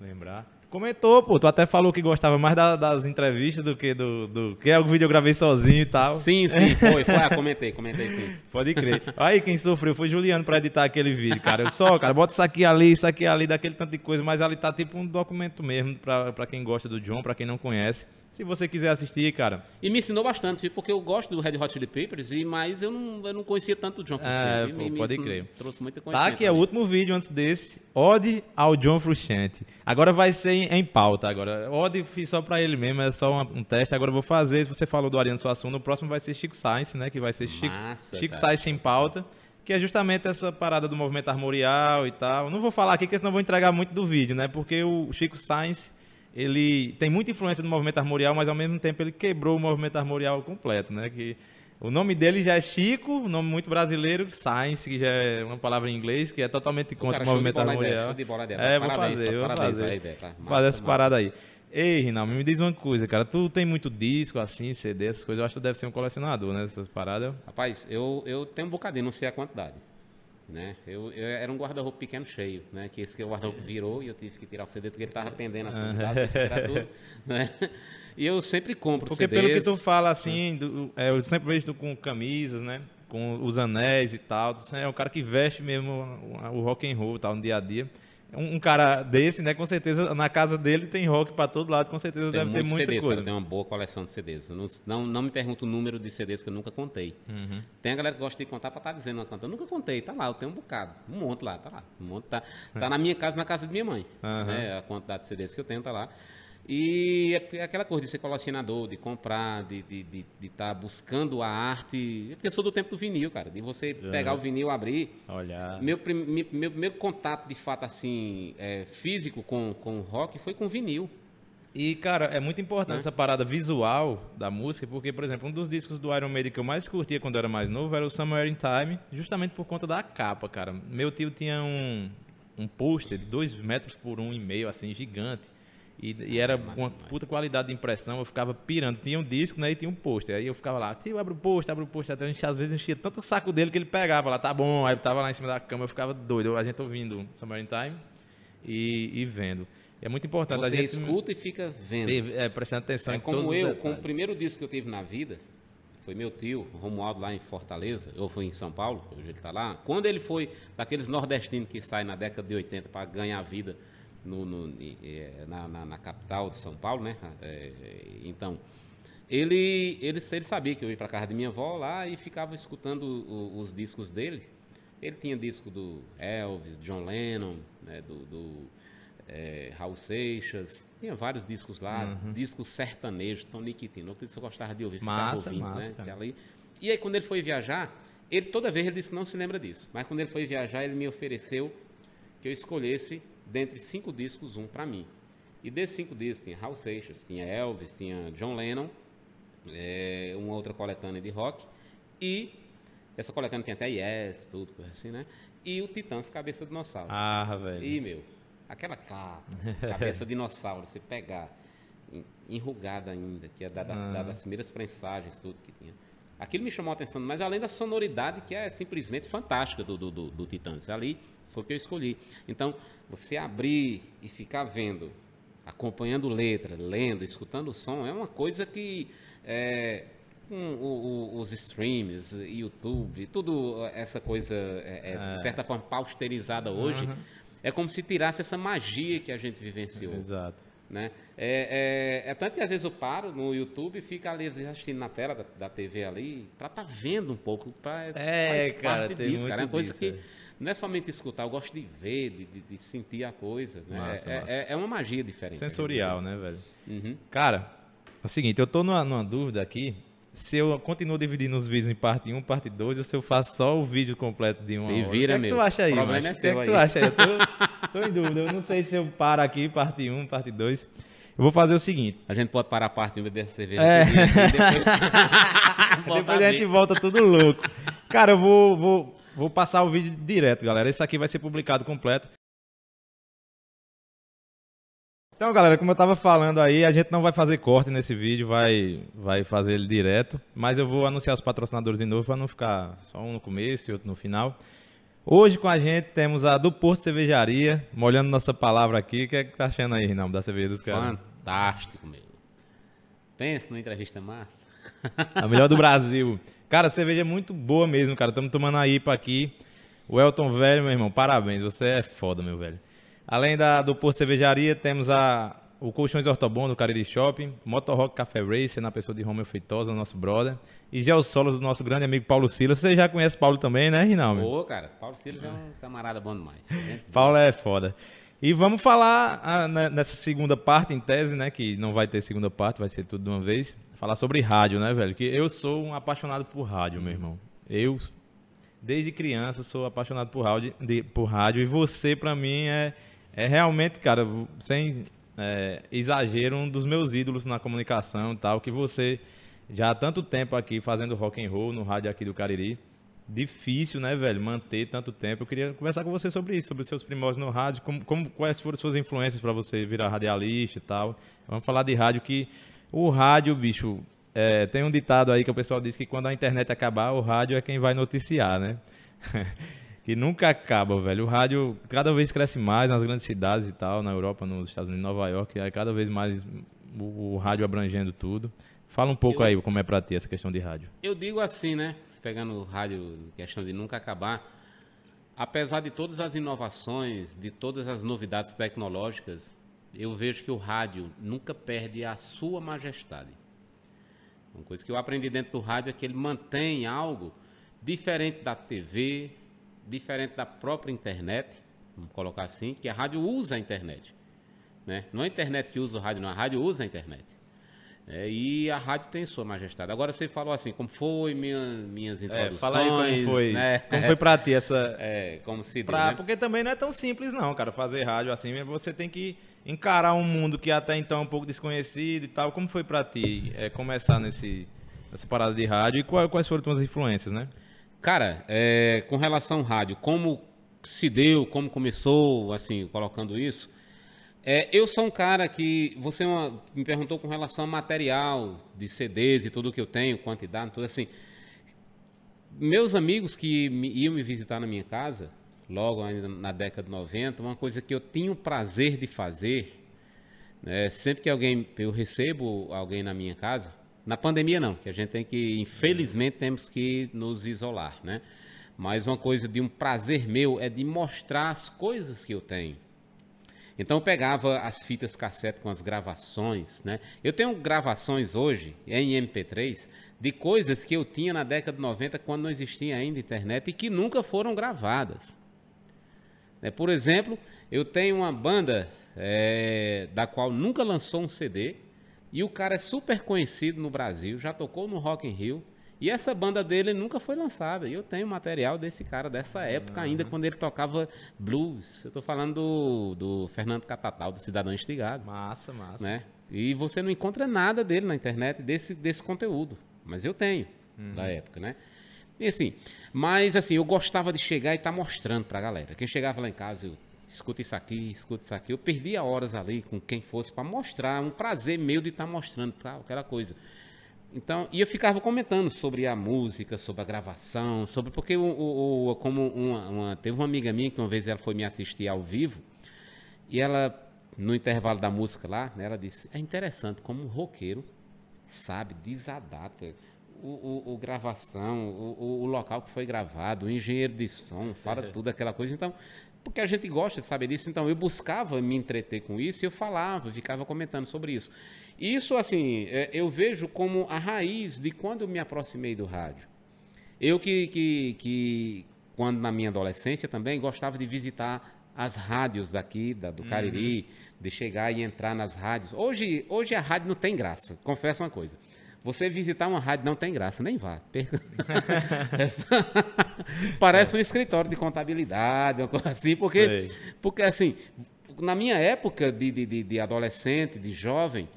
Lembrar. Comentou, pô, tu até falou que gostava mais da- das entrevistas do que do, do que é o vídeo eu gravei sozinho e tal. Sim, sim, foi, foi, ah, comentei, comentei sim. Pode crer. Aí quem sofreu foi Juliano pra editar aquele vídeo, cara. Eu só, cara, bota isso aqui ali, isso aqui ali, daquele tanto de coisa, mas ali tá tipo um documento mesmo pra, pra quem gosta do John, pra quem não conhece. Se você quiser assistir, cara, E me ensinou bastante, viu? porque eu gosto do Red Hot Chili Peppers, e, mas eu não, eu não conhecia tanto o John Frusciante. É, pô, me- pode ensinou- crer. Trouxe muita Tá, conhecimento. que é o último vídeo antes desse. Ode ao John Frusciante. Agora vai ser em, em pauta agora. Ode fiz só pra ele mesmo, é só uma- um teste. Agora eu vou fazer, se você falou do Ariano Suassuna, no próximo vai ser Chico Science, né? Que vai ser Chico, Massa, Chico cara. Science em pauta. Que é justamente essa parada do movimento armorial e tal. Não vou falar aqui, porque senão eu vou entregar muito do vídeo, né? Porque o Chico Science, ele tem muita influência do movimento armorial, mas ao mesmo tempo ele quebrou o movimento armorial completo, né? Que o nome dele já é Chico, um nome muito brasileiro, Science, que já é uma palavra em inglês, que é totalmente contra o movimento armorial. É, vou fazer, tá? vou fazer. tá? Vou fazer essa parada aí. Ei, Rinaldo, me diz uma coisa, cara. Tu tem muito disco, assim, CD, essas coisas. Eu acho que tu deve ser um colecionador, né? Essas paradas. Rapaz, eu, eu tenho um bocadinho, não sei a quantidade. Né? Eu, eu era um guarda-roupa pequeno cheio, né? Que esse que o guarda-roupa virou e eu tive que tirar o CD porque ele tava pendendo assim, tive que tirar tudo, né? E eu sempre compro Porque CDs. pelo que tu fala, assim, do- é, eu sempre vejo tu com camisas, né? Com os anéis e tal. Tu é um cara que veste mesmo o, o rock and roll tal, no dia a dia. Um, um cara desse, né? Com certeza, na casa dele tem rock pra todo lado. Com certeza Tem deve ter muita CDs, coisa. cara, tem uma boa coleção de CDs. Não, não, não me pergunta o número de CDs que eu nunca contei. Uhum. Tem a galera que gosta de contar pra estar dizendo uma conta. Eu nunca contei, tá lá, eu tenho um bocado. Um monte lá, tá lá. Um monte tá, tá na minha casa, na casa de minha mãe. Aham. né? A quantidade de CDs que eu tenho tá lá. E é aquela coisa de ser colecionador, de comprar, de estar de, de, de tá buscando a arte. Porque eu sou do tempo do vinil, cara. De você pegar o vinil, abrir. Olha. Meu, mi- meu primeiro contato, de fato, assim, é, físico com, com o rock foi com vinil. E, cara, é muito importante Né? essa parada visual da música, porque, por exemplo, um dos discos do Iron Maiden que eu mais curtia quando eu era mais novo era o Somewhere in Time, justamente por conta da capa, cara. Meu tio tinha um, um pôster de 2 metros por um e meio, assim, gigante. E, e era massa uma puta qualidade de impressão, eu ficava pirando. Tinha um disco, né, e tinha um pôster. Aí eu ficava lá, tio, abre o pôster, abre o pôster. Até a gente, às vezes enchia tanto o saco dele que ele pegava lá, tá bom. Aí eu tava lá em cima da cama, eu ficava doido. A gente ouvindo Somewhere in Time e, e vendo. E é muito importante a Você gente escuta e fica vendo. é, prestando atenção É em todos como os eu, com o primeiro disco que eu tive na vida, foi meu tio, Romualdo, lá em Fortaleza, eu fui em São Paulo, hoje ele está lá. Quando ele foi daqueles nordestinos que saem na década de 80 para ganhar vida no, no- e- e- na, na- na capital de São Paulo, né? É, então, ele, ele, ele sabia que eu ia para casa de minha avó lá e ficava escutando o- os discos dele. Ele tinha disco do Elvis, John Lennon, né, do, do, é, Raul Seixas, tinha vários discos lá, discos sertanejos, Tonique Tino, que eu gostava de ouvir, ficava Massa, ouvindo, massa, né? ali. E aí quando ele foi viajar, ele toda vez ele disse que não se lembra disso, mas quando ele foi viajar, ele me ofereceu que eu escolhesse dentre cinco discos um para mim. E desses cinco discos tinha Raul Seixas, tinha Elvis, tinha John Lennon, é, uma outra coletânea de rock e essa coletânea tem até Yes, tudo, coisa assim, né? E o Titãs Cabeça de Dinossauro. Ah, velho. E, meu, aquela capa, cabeça de dinossauro, você pegar, en- enrugada ainda, que é da, das, da- das primeiras prensagens, tudo que tinha. Aquilo me chamou a atenção, mas além da sonoridade, que é simplesmente fantástica do, do, do, do Titãs. Ali foi o que eu escolhi. Então, você abrir e ficar vendo, acompanhando letra, lendo, escutando o som, é uma coisa que. é, com o- o- os streams, YouTube, tudo essa coisa, é, é, de certa forma, pausterizada hoje, é como se tirasse essa magia que a gente vivenciou. Exato. Né? É, é- é tanto que às vezes eu paro no YouTube e fico ali assistindo na tela da, da TV ali, para estar vendo um pouco, para É, cara, tem disso, cara. É uma coisa disso, que é. não é somente escutar, eu gosto de ver, de, de- de sentir a coisa. Né? Massa, é, massa. é- é uma magia diferente. Sensorial, né, velho? Uhum. Cara, é o seguinte, eu tô numa, numa dúvida aqui. Se eu continuo dividindo os vídeos em parte 1, parte 2, ou se eu faço só o vídeo completo de uma Se hora. vira, o que é que tu acha aí, O problema macho? é O que é seu que tu acha aí? Eu tô, tô em dúvida. Eu não sei se eu paro aqui, parte 1, parte 2. Eu vou fazer o seguinte. A gente pode parar a parte de beber cerveja. É. depois... Depois a gente volta tudo louco. Cara, eu vou, vou, vou passar o vídeo direto, galera. Esse aqui vai ser publicado completo. Então, galera, como eu tava falando aí, a gente não vai fazer corte nesse vídeo, vai, vai fazer ele direto. Mas eu vou anunciar os patrocinadores de novo para não ficar só um no começo e outro no final. Hoje com a gente temos a do Porto Cervejaria, molhando nossa palavra aqui. O que é que tá achando aí, Rinaldo, da cerveja dos caras? Fantástico, meu. Pensa numa entrevista massa. A melhor do Brasil. Cara, a cerveja é muito boa mesmo, cara. Estamos tomando a IPA aqui. O Elton Velho, meu irmão, parabéns. Você é foda, meu velho. Além da, do Porto Cervejaria, temos a, o Colchões Ortobon do Cariri Shopping, Motorrock Café Racer, na pessoa de Romeu Feitosa, nosso brother. E Geossolos do nosso grande amigo Paulo Silas. Você já conhece Paulo também, né, Rinaldo? Ô, cara, Paulo Silas é um camarada bom demais. Paulo é foda. E vamos falar ah, né, nessa segunda parte, em tese, né? Que não vai ter segunda parte, vai ser tudo de uma vez. Falar sobre rádio, né, velho? Que eu sou um apaixonado por rádio, meu irmão. Eu, desde criança, sou apaixonado por rádio, de- por rádio e você, pra mim, é, é realmente, cara, sem é, exagero, um dos meus ídolos na comunicação e tal. Que você, já há tanto tempo aqui fazendo rock and roll no rádio aqui do Cariri. Difícil, né, velho, manter tanto tempo. Eu queria conversar com você sobre isso, sobre os seus primórdios no rádio, como, como- quais foram as suas influências para você virar radialista e tal. Vamos falar de rádio que o rádio, bicho, é, tem um ditado aí que o pessoal diz que quando a internet acabar, o rádio é quem vai noticiar, né? que nunca acaba, velho. O rádio cada vez cresce mais nas grandes cidades e tal, na Europa, nos Estados Unidos, Nova York, é cada vez mais o, o rádio abrangendo tudo. Fala um pouco Eu- aí como é pra ti essa questão de rádio. Eu digo assim, né? Pegando o rádio, questão de nunca acabar. Apesar de todas as inovações, de todas as novidades tecnológicas, eu vejo que o rádio nunca perde a sua majestade. Uma coisa que eu aprendi dentro do rádio é que ele mantém algo diferente da TV, diferente da própria internet, vamos colocar assim, que a rádio usa a internet. Né? Não é a internet que usa o rádio, não, a rádio usa a internet. É, e a rádio tem sua majestade. Agora você falou assim, como foi minha, minhas É, introduções, fala aí como foi. né? Como foi pra ti essa. É, como se diz, Pra- né? Porque também não é tão simples, não, cara, fazer rádio assim. Você tem que encarar um mundo que até então é um pouco desconhecido e tal. Como foi para ti é, começar nesse, nessa parada de rádio e quais, quais foram tuas influências, né? Cara, é, com relação ao rádio, como se deu, como começou, assim, colocando isso, é, eu sou um cara que. Você uma, me perguntou com relação a material de CDs e tudo que eu tenho, quantidade, tudo assim. Meus amigos que me, iam me visitar na minha casa, logo na década de 90, uma coisa que eu tinha o prazer de fazer, né, sempre que alguém, eu recebo alguém na minha casa, na pandemia não, que a gente tem que, infelizmente, temos que nos isolar, né? Mas uma coisa de um prazer meu é de mostrar as coisas que eu tenho. Então eu pegava as fitas cassete com as gravações, né? Eu tenho gravações hoje em MP3 de coisas que eu tinha na década de 90 quando não existia ainda internet e que nunca foram gravadas. É, por exemplo, eu tenho uma banda é, da qual nunca lançou um CD e o cara é super conhecido no Brasil, já tocou no Rock in Rio, e essa banda dele nunca foi lançada. E eu tenho material desse cara, dessa época uhum. ainda, quando ele tocava blues. Eu estou falando do, do Fernando Catatal, do Cidadão Estigado. Massa, massa. Né? E você não encontra nada dele na internet, desse, desse conteúdo. Mas eu tenho, uhum. da época, né? E assim, mas assim, eu gostava de chegar e estar tá mostrando pra galera. Quem chegava lá em casa, eu escuta isso aqui, escuta isso aqui. Eu perdia horas ali com quem fosse para mostrar, um prazer meu de estar tá mostrando, tal, aquela coisa. Então, e eu ficava comentando sobre a música, sobre a gravação, sobre porque o, o, o como uma, uma, teve uma amiga minha que uma vez ela foi me assistir ao vivo e ela no intervalo da música lá, né, ela disse: "É interessante como um roqueiro sabe, desadata o, o, o gravação, o, o, local que foi gravado, o engenheiro de som, fala tudo aquela coisa. Então, porque a gente gosta de saber disso, então eu buscava me entreter com isso e eu falava, ficava comentando sobre isso. Isso, assim, é, eu vejo como a raiz de quando eu me aproximei do rádio. Eu que, que, que quando na minha adolescência também, gostava de visitar as rádios aqui da, do Cariri, uhum. de chegar e entrar nas rádios. Hoje, hoje a rádio não tem graça, confesso uma coisa. Você visitar uma rádio não tem graça, nem vá. Parece um escritório de contabilidade, uma coisa assim, porque, porque assim, na minha época de, de, de adolescente, de jovem,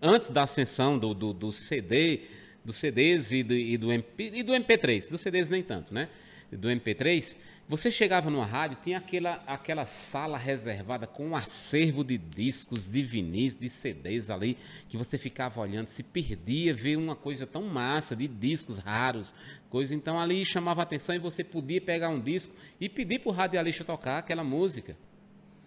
antes da ascensão do, do, do CD, dos CDs e do, e do, MP, e do MP3, dos CDs nem tanto, né? Do MP3, você chegava numa rádio, tinha aquela, aquela sala reservada com um acervo de discos, de vinis, de CDs ali, que você ficava olhando, se perdia ver uma coisa tão massa, de discos raros, coisa. Então ali chamava atenção e você podia pegar um disco e pedir para o radialista tocar aquela música.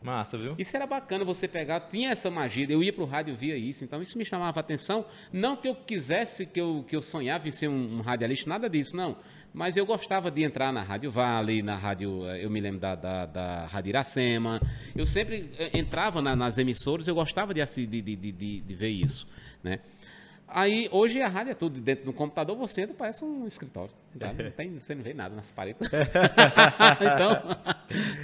Massa, viu? Isso era bacana você pegar, tinha essa magia, eu ia para o rádio e via isso, então isso me chamava atenção. Não que eu quisesse, que eu, que eu sonhava em ser um, um radialista, nada disso, não. Mas eu gostava de entrar na Rádio Vale, na rádio, eh, eu me lembro da, da, da Rádio Iracema. Eu sempre eh, entrava na, nas emissoras, eu gostava de, de, de, de, de ver isso, né? Aí, hoje a rádio é tudo dentro do computador, você entra, parece um escritório. Tá? Não tem, você não vê nada nas paredes. então,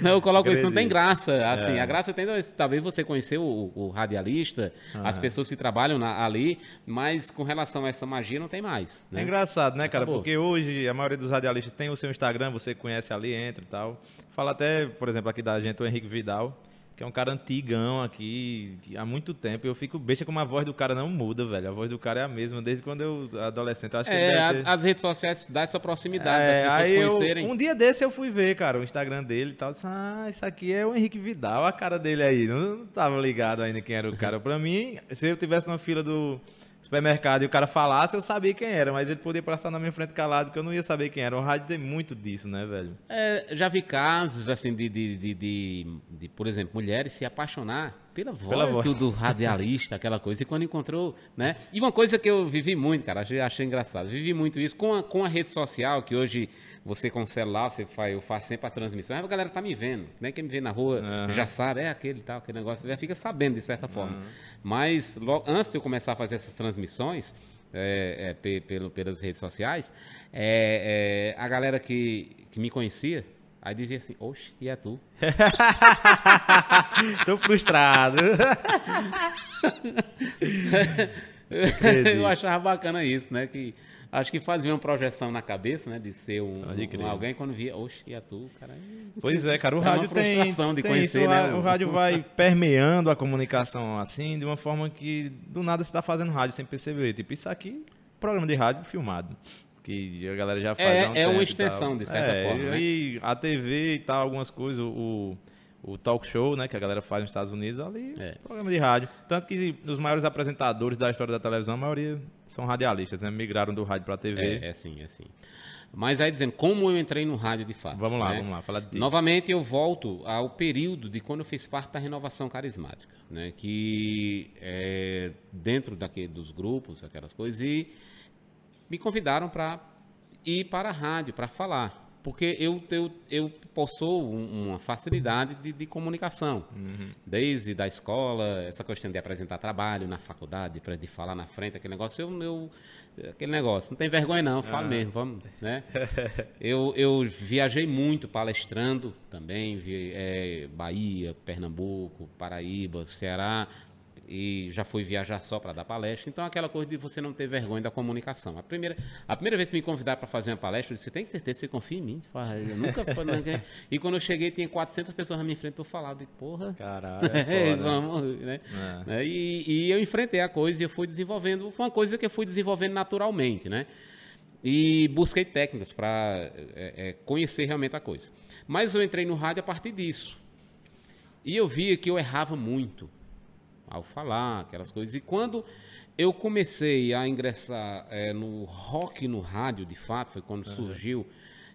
eu coloco Acredito. isso, não tem graça. Assim, é. A graça tem, talvez você conheceu o, o radialista, uhum. as pessoas que trabalham na, ali, mas com relação a essa magia não tem mais. Né? É engraçado, né, cara? Acabou. Porque hoje a maioria dos radialistas tem o seu Instagram, você conhece ali, entra e tal. Fala até, por exemplo, aqui da gente, o Henrique Vidal que é um cara antigão aqui, há muito tempo. Eu fico besta como a voz do cara não muda, velho. A voz do cara é a mesma desde quando eu adolescente. Eu acho é, as, ter... as, redes sociais dão essa proximidade é, das pessoas conhecerem. Um dia desse eu fui ver, cara, o Instagram dele e tal. Disse, ah, isso aqui é o Henrique Vidal, a cara dele aí. Não, não tava ligado ainda quem era o cara. Pra mim, se eu tivesse na fila do supermercado e o cara falasse, eu sabia quem era, mas ele podia passar na minha frente calado, que eu não ia saber quem era. O rádio tem muito disso, né, velho? É, já vi casos, assim, de, de, de, de, de por exemplo, mulheres se apaixonar pela voz, pela voz. Do, do, radialista, aquela coisa. E quando encontrou, né? E uma coisa que eu vivi muito, cara, achei, achei engraçado. Vivi muito isso com a, com a rede social, que hoje você com o celular, você faz, eu faço sempre a transmissão. a galera tá me vendo, né? Quem me vê na rua uhum. já sabe, é aquele tal, aquele negócio, já fica sabendo de certa forma. Uhum. Mas logo, antes de eu começar a fazer essas transmissões, é, é, pelo, pelas redes sociais, é, é, a galera que, que me conhecia, aí dizia assim, oxe, e é tu? Tô frustrado. eu achava bacana isso, né? Que acho que fazia uma projeção na cabeça, né? De ser um, um alguém quando via, oxe, e a tu, cara. Pois é, cara, o é rádio tem, de tem conhecer, isso, né? o rádio vai permeando a comunicação assim, de uma forma que do nada você está fazendo rádio sem perceber. Tipo, isso aqui, programa de rádio filmado que a galera já faz. É, um é uma extensão, de certa é, forma. Né? E a TV e tal, algumas coisas, o, o talk show, né, que a galera faz nos Estados Unidos, ali, é. programa de rádio. Tanto que os maiores apresentadores da história da televisão, a maioria são radialistas, né? Migraram do rádio para a TV. É, é sim, é sim. Mas aí dizendo, como eu entrei no rádio de fato. Vamos lá, né? vamos lá, falar de Novamente eu volto ao período de quando eu fiz parte da renovação carismática, né? Que é, dentro daquele, dos grupos, aquelas coisas, e me convidaram para ir para a rádio, para falar. Porque eu, eu, eu possuo uma facilidade de, de comunicação. Uhum. Desde da escola, essa questão de apresentar trabalho na faculdade, de falar na frente, aquele negócio, eu, eu aquele negócio, não tem vergonha não, falo ah. mesmo, vamos, né? eu, eu viajei muito palestrando também, vi, é, Bahia, Pernambuco, Paraíba, Ceará, e já fui viajar só para dar palestra. Então, aquela coisa de você não ter vergonha da comunicação. A primeira, a primeira vez que me convidaram para fazer uma palestra, eu disse: tem certeza que você confia em mim? Eu nunca E quando eu cheguei, tinha 400 pessoas na minha frente para eu falar. de porra. Caralho. É, vamos, né? É. E, e, eu enfrentei a coisa e eu fui desenvolvendo. Foi uma coisa que eu fui desenvolvendo naturalmente, né? E busquei técnicas para é, é, conhecer realmente a coisa. Mas eu entrei no rádio a partir disso. E eu via que eu errava muito ao falar, aquelas coisas. E quando eu comecei a ingressar é, no rock no rádio, de fato, foi quando uhum. surgiu.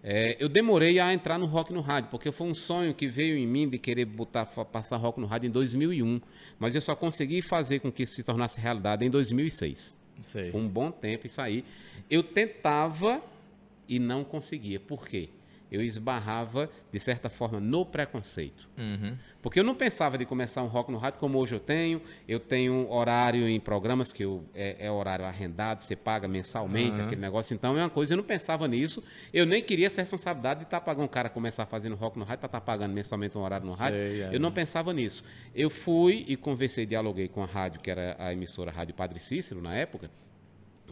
É, eu demorei a entrar no rock no rádio, porque foi um sonho que veio em mim de querer botar, passar rock no rádio em 2001, mas eu só consegui fazer com que isso se tornasse realidade em 2006. Sei. Foi um bom tempo isso aí. Eu tentava e não conseguia. Por quê? Eu esbarrava, de certa forma, no preconceito. Uhum. Porque eu não pensava de começar um rock no rádio como hoje eu tenho. Eu tenho horário em programas que eu, é, é horário arrendado, você paga mensalmente, uhum. aquele negócio. Então é uma coisa, eu não pensava nisso. Eu nem queria essa responsabilidade de estar tá pagando um cara começar fazendo rock no rádio para estar tá pagando mensalmente um horário no Sei, rádio. É. Eu não pensava nisso. Eu fui e conversei, dialoguei com a rádio, que era a emissora Rádio Padre Cícero, na época,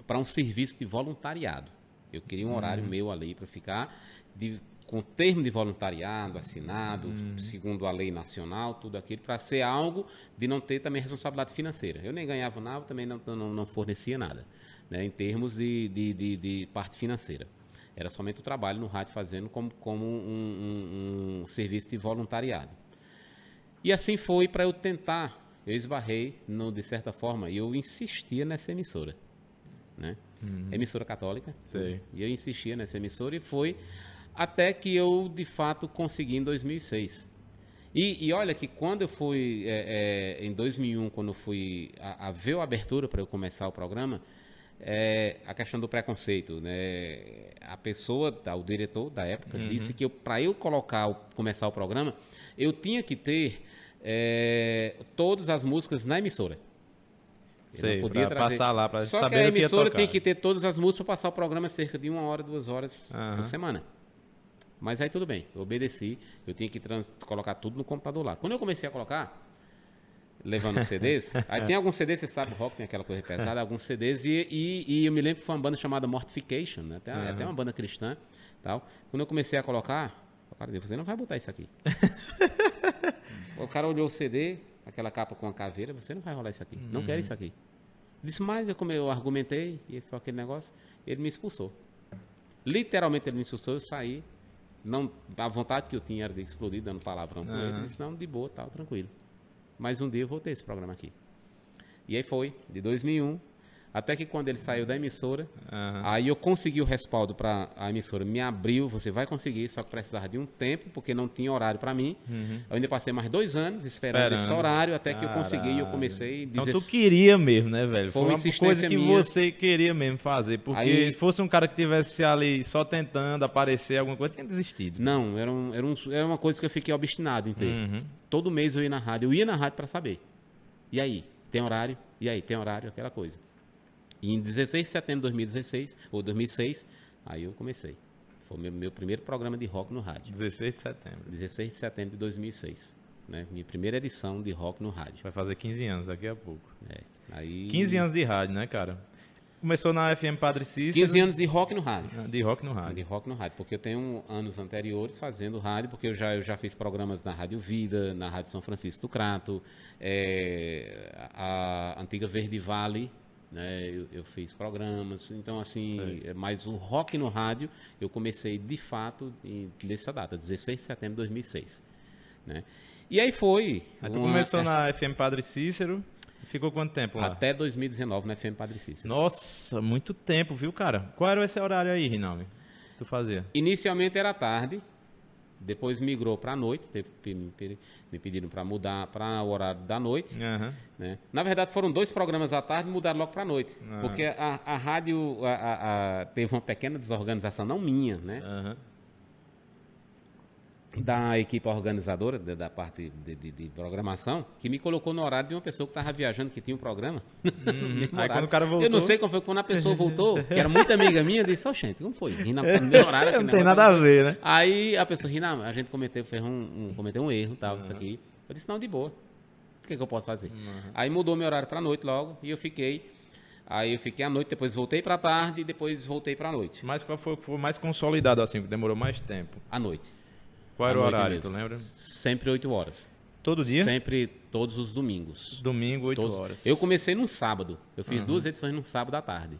para um serviço de voluntariado. Eu queria um horário uhum. meu ali para ficar de com termo de voluntariado assinado, hum. segundo a lei nacional, tudo aquilo, para ser algo de não ter também responsabilidade financeira. Eu nem ganhava nada, também não, não, não fornecia nada, né, em termos de, de, de, de, parte financeira. Era somente o trabalho no rádio fazendo como, como um, um, um serviço de voluntariado. E assim foi para eu tentar. Eu esbarrei, no, de certa forma, e eu insistia nessa emissora. Né? Uhum. Emissora católica. Sei. E eu insistia nessa emissora e foi até que eu de fato consegui em 2006. E, e olha que quando eu fui, é, é, em 2001, quando eu fui a, a ver a abertura para eu começar o programa, é, a questão do preconceito, né? A pessoa, o diretor da época, uhum. disse que para eu colocar, começar o programa, eu tinha que ter é, todas as músicas na emissora. Eu Sei, podia passar lá, para Só que a emissora que tem que ter todas as músicas para passar o programa cerca de uma hora, duas horas uhum. por semana. Mas aí tudo bem, eu obedeci, eu tinha que colocar tudo no computador lá. Quando eu comecei a colocar, levando CDs, aí tem alguns CDs, você sabe, rock tem aquela coisa pesada, alguns CDs, e, e, e, eu me lembro que foi uma banda chamada Mortification, né? Até, uhum. até uma banda cristã tal. Quando eu comecei a colocar, o cara disse, você não vai botar isso aqui. o cara olhou o CD, aquela capa com a caveira, você não vai rolar isso aqui, uhum. não quero isso aqui. Disse, mas eu, como eu argumentei, e foi aquele negócio, ele me expulsou. Literalmente ele me expulsou, eu saí, não, a vontade que eu tinha era de explodir dando palavrão com uhum. ele. Ele disse, não, de boa, tal, tranquilo. Mas um dia eu voltei esse programa aqui. E aí foi, de 2001 até que quando ele saiu da emissora, uhum. aí eu consegui o respaldo para a emissora. Me abriu, você vai conseguir, só que precisava de um tempo, porque não tinha horário para mim. Uhum. Eu ainda passei mais dois anos esperando, esperando. esse horário, até que eu consegui e eu comecei... Então tu queria mesmo, né, velho? Foi, Foi uma coisa que minha. você queria mesmo fazer. Porque aí, se fosse um cara que tivesse ali só tentando aparecer alguma coisa, tinha desistido. Não, era, um, era, um, era uma coisa que eu fiquei obstinado em ter. Uhum. Todo mês eu ia na rádio. Eu ia na rádio para saber. E aí? Tem horário? E aí? Tem horário? Aquela coisa. E em 16 de setembro de 2016, ou 2006, aí eu comecei. Foi o meu, meu primeiro programa de rock no rádio. 16 de setembro. 16 de setembro de 2006. Né? Minha primeira edição de rock no rádio. Vai fazer 15 anos daqui a pouco. É. Aí, 15 anos de rádio, né, cara? Começou na FM Padre Cícero. 15 anos de rock no rádio. De rock no De rádio. rock no rádio, porque eu tenho anos anteriores fazendo rádio, porque eu já, eu já fiz programas na Rádio Vida, na Rádio São Francisco do Crato, é, a antiga Verde Vale, né, eu, eu fiz programas, então assim, é, mas o rock no rádio eu comecei de fato em, nessa data, 16 de setembro de 2006. Né? E aí foi. Aí tu uma- começou na FM Padre Cícero. e Ficou quanto tempo lá? Até 2019 na FM Padre Cícero. Nossa, muito tempo, viu, cara? Qual era esse horário aí, Rinaldo? Tu fazia? Inicialmente era tarde, depois migrou para a noite, teve- me pe- me pediram para mudar para o horário da noite. Aham. Né? Na verdade, foram dois programas à tarde e mudaram logo para a noite. Ah. Porque a, a rádio a- a- teve uma pequena desorganização, não minha, né? Aham. Da equipe organizadora, da, da parte de, de- de programação, que me colocou no horário de uma pessoa que estava viajando, que tinha um programa. Uhum. Aí quando o cara Eu não voltou- sei como foi, quando a pessoa voltou, que era muito amiga minha, eu disse, ó, gente, como foi? Rina, no meu horário Não tem nada a ver, né? Aí a pessoa, Rina, a gente cometeu, fez um, um- cometeu um erro, tal, isso aqui. Eu disse, não, de boa. O que, que eu posso fazer? Aí mudou meu horário para noite logo, e eu fiquei. Aí eu fiquei à noite, depois voltei para tarde e depois voltei para noite. Mas qual foi o que foi mais consolidado, assim, que demorou mais tempo? À noite. Qual era o horário, mesmo. tu lembra? Sempre 8 horas. Todo dia? Sempre, todos os domingos. Domingo, 8 Todos- horas. Eu comecei num sábado. Eu fiz duas edições num sábado à tarde.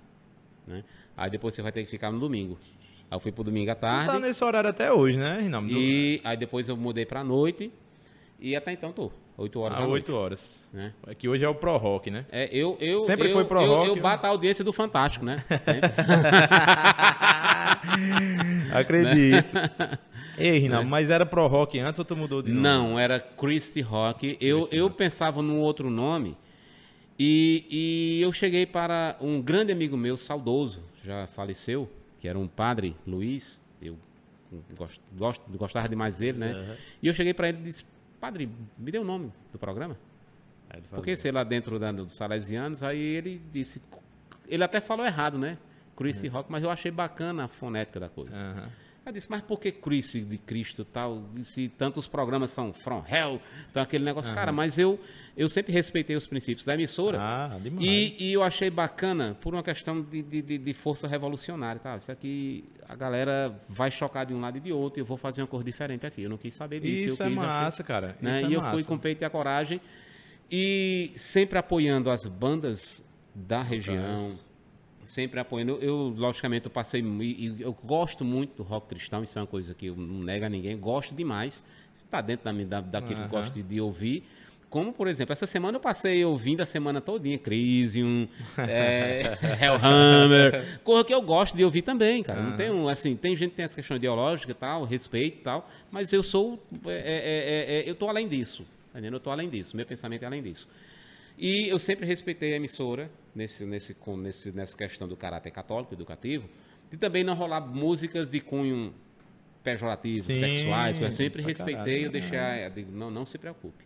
Né? Aí depois você vai ter que ficar no domingo. Aí eu fui pro domingo à Tu tarde. tá nesse horário até hoje, né, Rinaldo? E aí depois eu mudei pra noite. E até então tô. 8 horas Ah, à 8 noite. horas. Né? É que hoje é o Pro Rock, né? É, eu, eu, Sempre eu, foi pro eu, rock, eu né? bato a audiência do Fantástico, né? Acredito. Ei, Rinaldo, mas era Pro Rock antes ou tu mudou de nome? Não, era Christy Rock. Eu, eu pensava num outro nome e, e eu cheguei para um grande amigo meu, saudoso, já faleceu, que era um padre, Luiz. Eu gosto, gosto, gostava demais dele, né? E eu cheguei para ele e disse: Padre, me dê o nome do programa. Porque sei lá dentro da, dos Salesianos, aí ele disse. Ele até falou errado, né? Christy Rock, mas eu achei bacana a fonética da coisa. Aham. Eu disse, mas por que Cristo de Cristo tal? Se tantos programas são From Hell, então aquele negócio. Cara, mas eu, eu sempre respeitei os princípios da emissora. Ah, demais. E, e eu achei bacana por uma questão de, de, de- força revolucionária. Tá? Isso aqui a galera vai chocar de um lado e de outro e eu vou fazer uma cor diferente aqui. Eu não quis saber disso. Isso eu é quis, massa, cara. né? Isso é e eu massa. fui com o peito e a coragem. E sempre apoiando as bandas da região. Sempre apoiando. Eu, logicamente, eu passei. Eu gosto muito do rock cristão, isso é uma coisa que eu não nego a ninguém. Gosto demais. Está dentro da, minha- da, daquilo que eu gosto de, de ouvir. Como, por exemplo, essa semana eu passei ouvindo a semana todinha Crisium, é, Hellhammer, coisa que eu gosto de ouvir também, cara. Não tem um, assim, tem gente que tem essa questão ideológica e tal, respeito e tal, mas eu sou, é, é, eu tô além disso, tá entendendo? Eu tô além disso, meu pensamento é além disso. E eu sempre respeitei a emissora nesse, nesse, com- nesse, nessa questão do caráter católico, educativo, de também não rolar músicas de cunho pejorativo, Sim, sexuais, eu sempre respeitei, caralho, eu deixei, a- eu digo, não, não se preocupe.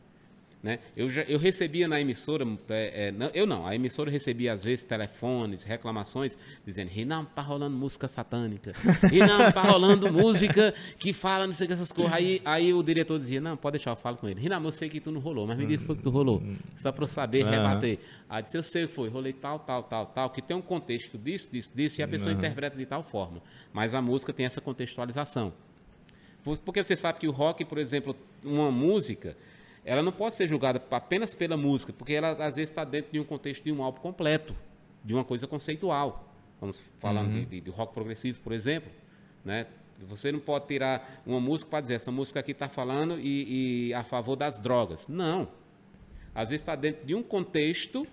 Né? Eu, já, eu recebia na emissora, é, é, não, eu não, a emissora recebia às vezes telefones, reclamações, dizendo, Rinaldo, tá rolando música satânica, Rinaldo, tá rolando música que fala não sei o que essas coisas. Aí, aí o diretor dizia, não, pode deixar, eu falo com ele. Rinaldo, eu sei que tu não rolou, mas me diga o que foi que tu rolou, só para eu saber Aham. rebater. Aí disse, eu sei o que foi, rolei tal, tal, tal, tal, que tem um contexto disso, disso, disso, e a pessoa interpreta de tal forma. Mas a música tem essa contextualização. Por- Porque você sabe que o rock, por exemplo, uma música, ela não pode ser julgada apenas pela música, porque ela às vezes está dentro de um contexto de um álbum completo, de uma coisa conceitual. Vamos falando de, de- de rock progressivo, por exemplo, né? Você não pode tirar uma música para dizer essa música aqui está falando e, e a favor das drogas. Não. Às vezes está dentro de um contexto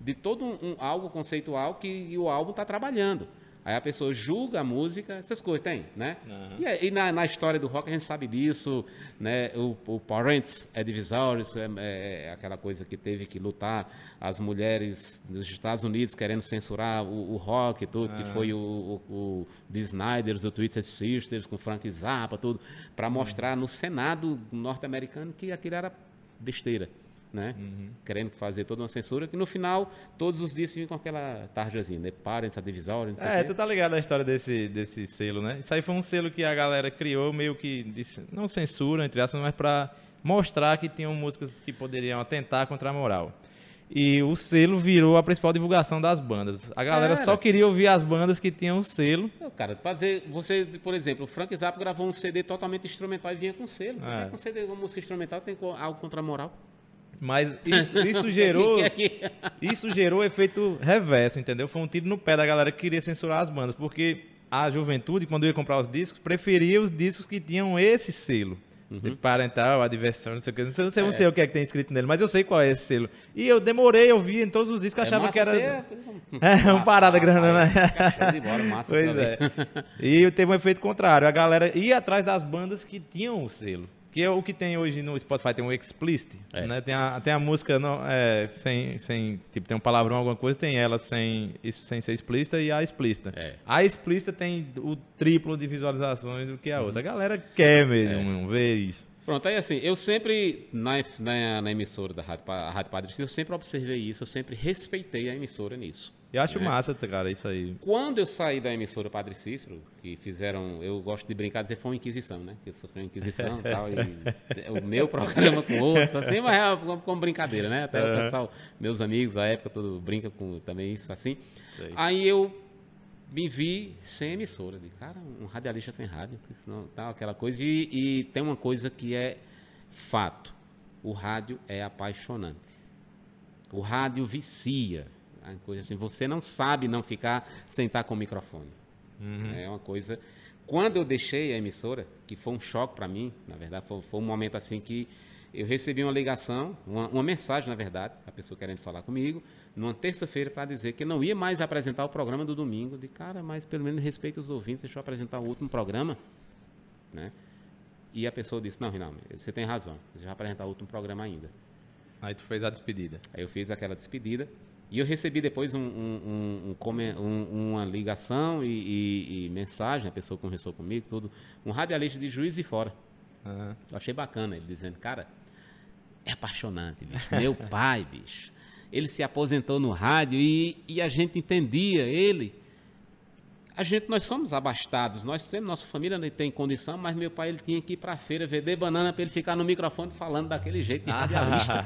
de todo um, um- algo conceitual que o álbum está trabalhando. Aí a pessoa julga a música, essas coisas tem, né? E, aí, e na, na história do rock a gente sabe disso, né? O, o Parents é divisório, isso é, é- é aquela coisa que teve que lutar as mulheres dos Estados Unidos querendo censurar o, o rock e tudo, que foi o, o, o The Snyders, o Twisted Sisters, com Frank Zappa, tudo, para mostrar no Senado norte-americano que aquilo era besteira né? Querendo fazer toda uma censura, que no final, todos os dias vinha com aquela tarjazinha, né? Parents, a divisória, É, tu tá ligado a história desse, desse selo, né? Isso aí foi um selo que a galera criou, meio que, disse, não censura, entre aspas, mas pra mostrar que tinham músicas que poderiam atentar contra a moral. E o selo virou a principal divulgação das bandas. A galera Era. só queria ouvir as bandas que tinham o selo. Cara, pra dizer, você, por exemplo, o Frank Zappa gravou um CD totalmente instrumental e vinha com selo. É. com CD com música instrumental tem algo contra a moral? Mas isso, isso gerou. Que- que- Isso gerou efeito reverso, entendeu? Foi um tiro no pé da galera que queria censurar as bandas, porque a juventude, quando ia comprar os discos, preferia os discos que tinham esse selo. De parental, adversão, não sei o que. Não sei, não sei, não sei o que é que tem escrito nele, mas eu sei qual é esse selo. E eu demorei, eu vi em todos os discos, É achava que era. ter- É, uma parada grande, né? Bola, massa Pois é. E teve um efeito contrário. A galera ia atrás das bandas que tinham o selo. Que é o que tem hoje no Spotify, tem o explicit, É. né? Tem a, tem a música não, é, sem, sem, tipo, tem um palavrão, alguma coisa, tem ela sem, isso, sem ser explícita e a explícita. É. A explícita tem o triplo de visualizações do que a Uhum. outra. A galera quer É. mesmo ver isso. Pronto, aí assim, eu sempre, na, na, na emissora da Rádio, Rádio Padre eu sempre observei isso, eu sempre respeitei a emissora nisso. Eu acho É. massa, cara, isso aí. Quando eu saí da emissora Padre Cícero, que fizeram, eu gosto de brincar, dizer foi uma inquisição, né? Que eu sofri uma inquisição e tal, e o meu programa com outros, assim, mas é como, como brincadeira, né? Até o pessoal, meus amigos da época, todo brinca com também isso assim. Sei. Aí eu me vi sem emissora, de cara, um radialista sem rádio, senão, tal, aquela coisa. E, e tem uma coisa que é fato: o rádio é apaixonante. O rádio vicia. Uma coisa assim, você não sabe não ficar sem estar com o microfone. É uma coisa. Quando eu deixei a emissora, que foi um choque para mim, na verdade, foi, foi um momento assim que eu recebi uma ligação, uma, uma mensagem, na verdade, a pessoa querendo falar comigo, numa terça-feira para dizer que não ia mais apresentar o programa do domingo. De cara, mas pelo menos respeita os ouvintes, deixa eu apresentar o último programa, né? E a pessoa disse: Não, Rinaldo, você tem razão, você vai apresentar o último programa ainda. Aí tu fez a despedida. Aí eu fiz aquela despedida e eu recebi depois um, um- um- um um- uma ligação e, e- e mensagem, a pessoa conversou comigo, tudo, um radialista de Juiz de Fora. Aham. Eu achei bacana ele dizendo, cara, é apaixonante, bicho. Meu pai, bicho. Ele se aposentou no rádio e, e a gente entendia ele. A gente, nós somos abastados, nós temos, nossa família não tem condição, mas meu pai ele tinha que ir para a feira vender banana para ele ficar no microfone falando daquele jeito de radialista.